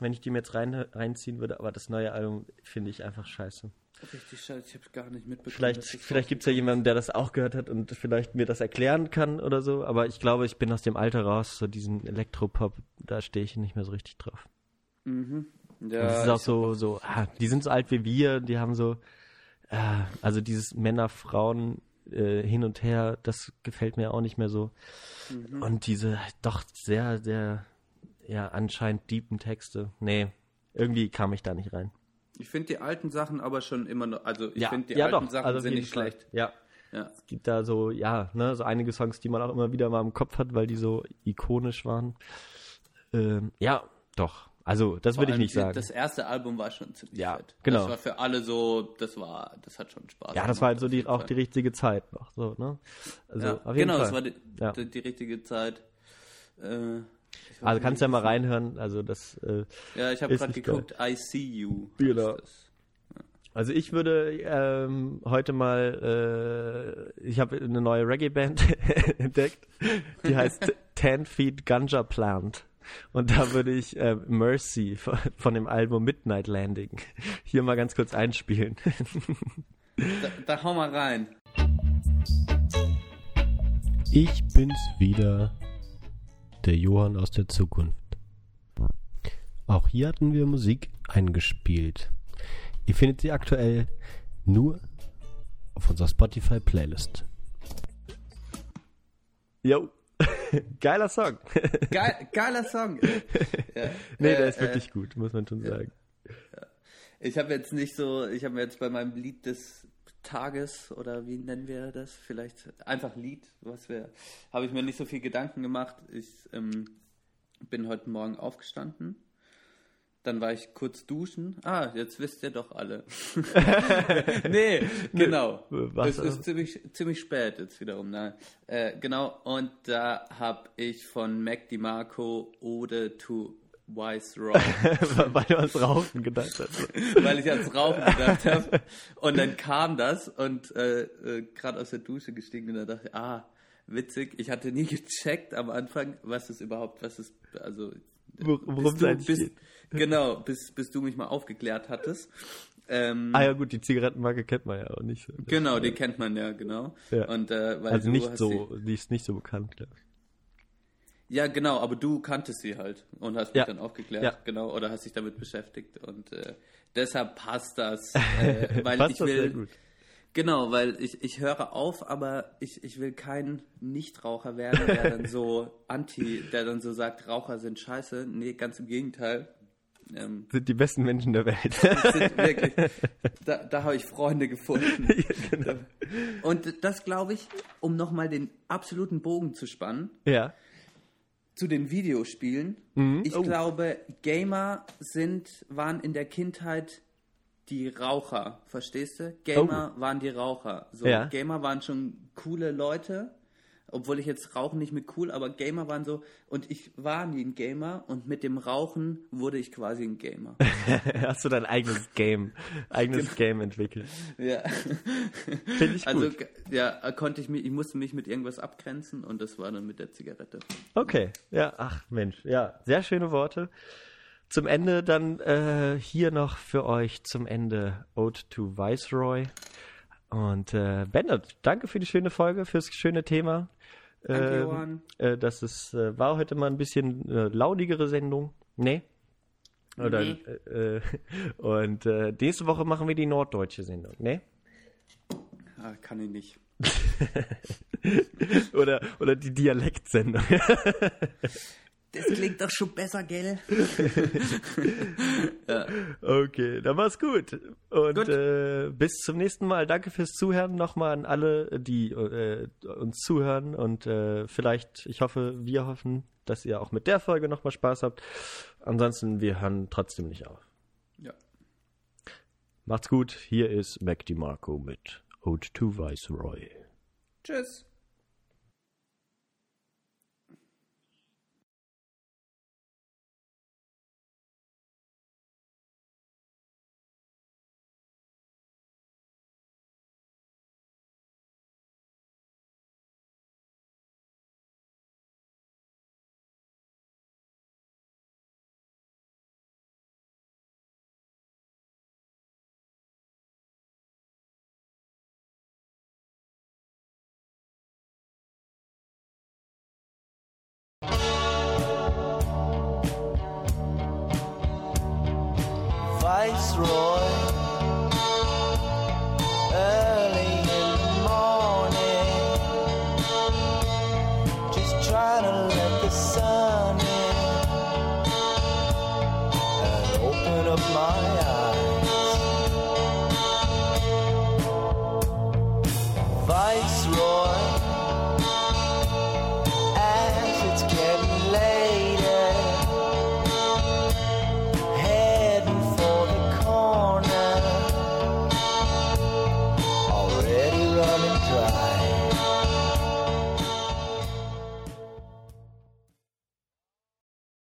wenn ich die mir jetzt rein, reinziehen würde. Aber das neue Album finde ich einfach scheiße. Richtig scheiße, ich habe gar nicht mitbekommen. Vielleicht, vielleicht gibt es ja jemanden, der das auch gehört hat und vielleicht mir das erklären kann oder so. Aber ich glaube, ich bin aus dem Alter raus, so diesen Elektropop, da stehe ich nicht mehr so richtig drauf. Mhm. Ja, Und das ist auch so, so, ah, die sind so alt wie wir, die haben so, äh, also dieses Männer, Frauen äh, hin und her, das gefällt mir auch nicht mehr so. Mhm. Und diese doch sehr, sehr, ja, anscheinend deepen Texte, nee, irgendwie kam ich da nicht rein. Ich finde die alten Sachen aber schon immer noch, also ich ja, finde die ja, alten doch, Sachen also sind nicht Fall. schlecht. Ja, Ja. es gibt da so, ja, ne, so einige Songs, die man auch immer wieder mal im Kopf hat, weil die so ikonisch waren. Ähm, ja, doch. Also, das würde ich nicht sagen. Das erste Album war schon ziemlich Ja, fett. genau. Das war für alle so, das war, das hat schon Spaß ja, das war halt so die, auch die richtige Zeit noch, so, ne? Also, ja, auf jeden genau, Fall. das war die, Ja. die, die richtige Zeit. Äh, Also kannst ja nicht, mal reinhören, also das, äh, Ja, ich habe gerade geguckt, I See You. Genau. also ich würde ähm, heute mal, äh, ich habe eine neue Reggae-Band entdeckt, die heißt Ten Feet Ganja Plant. Und da würde ich äh, Mercy von, von dem Album Midnight Landing hier mal ganz kurz einspielen. Da, da hau mal rein. Ich bin's wieder, der Johann aus der Zukunft. Auch hier hatten wir Musik eingespielt. Ihr findet sie aktuell nur auf unserer Spotify-Playlist. Jo, geiler Song. Geil, geiler Song. Ja, nee, äh, der ist äh, wirklich gut, muss man schon sagen. Ich habe jetzt nicht so, ich habe mir jetzt bei meinem Lied des Tages oder wie nennen wir das? Vielleicht einfach Lied, was wir, habe ich mir nicht so viel Gedanken gemacht. Ich ähm, bin heute Morgen aufgestanden. Dann war ich kurz duschen. Ah, jetzt wisst ihr doch alle. nee, genau. Es ist ziemlich, ziemlich spät jetzt wiederum. Nein. Äh, genau, und da habe ich von Mac DiMarco Ode to Wise Rock Weil du ans Rauchen gedacht hast. weil ich ans Rauchen gedacht habe. Und dann kam das und äh, äh, gerade aus der Dusche gestiegen und da dachte ich, ah, witzig. Ich hatte nie gecheckt am Anfang, was es überhaupt, was es, also Wor- worum es eigentlich geht. Genau, bis, bis du mich mal aufgeklärt hattest. Ähm, Ah ja gut, die Zigarettenmarke kennt man ja auch nicht. so. Genau, die kennt man ja, genau. Ja. Und, äh, weil Also nicht so, die ist nicht so bekannt, glaube ich. Ja, genau, aber du kanntest sie halt und hast mich Ja. dann aufgeklärt, Ja. genau, oder hast dich damit beschäftigt und äh, deshalb passt das, äh, weil Passt ich will. Genau, weil ich, ich höre auf, aber ich, ich will kein Nichtraucher werden, der dann so anti, der dann so sagt, Raucher sind scheiße. Nee, ganz im Gegenteil. Ähm, Sind die besten Menschen der Welt. sind wirklich, da, da habe ich Freunde gefunden. genau. Und das glaube ich, um nochmal den absoluten Bogen zu spannen, ja. Zu den Videospielen. Ich Oh. glaube, Gamer sind, waren in der Kindheit die Raucher, verstehst du? Gamer waren die Raucher. So, Oh. Ja. Gamer waren schon coole Leute, obwohl ich jetzt Rauchen nicht mit cool, aber Gamer waren so, und ich war nie ein Gamer und mit dem Rauchen wurde ich quasi ein Gamer. Hast du dein eigenes Game, eigenes Game entwickelt. ja. Finde ich Also, gut. g- ja, konnte ich mich, ich musste mich mit irgendwas abgrenzen und das war dann mit der Zigarette. Okay, ja, ach Mensch, ja, sehr schöne Worte. Zum Ende dann äh, hier noch für euch zum Ende Ode to Viceroy. Und äh, Bernhard, danke für die schöne Folge, fürs schöne Thema. Danke, Ähm, Johann. Äh, das ist, äh, war heute mal ein bisschen äh, laudigere Sendung. Nee? Oder, Nee. Äh, äh, und äh, nächste Woche machen wir die norddeutsche Sendung, ne? Ah, kann ich nicht. Oder, oder die Dialektsendung. Das klingt doch schon besser, gell? Okay, dann mach's gut. Und Gut. Äh, bis zum nächsten Mal. Danke fürs Zuhören nochmal an alle, die äh, uns zuhören. Und äh, vielleicht, ich hoffe, wir hoffen, dass ihr auch mit der Folge nochmal Spaß habt. Ansonsten, wir hören trotzdem nicht auf. Ja. Macht's gut. Hier ist Mac DiMarco mit Ode to Viceroy. Tschüss.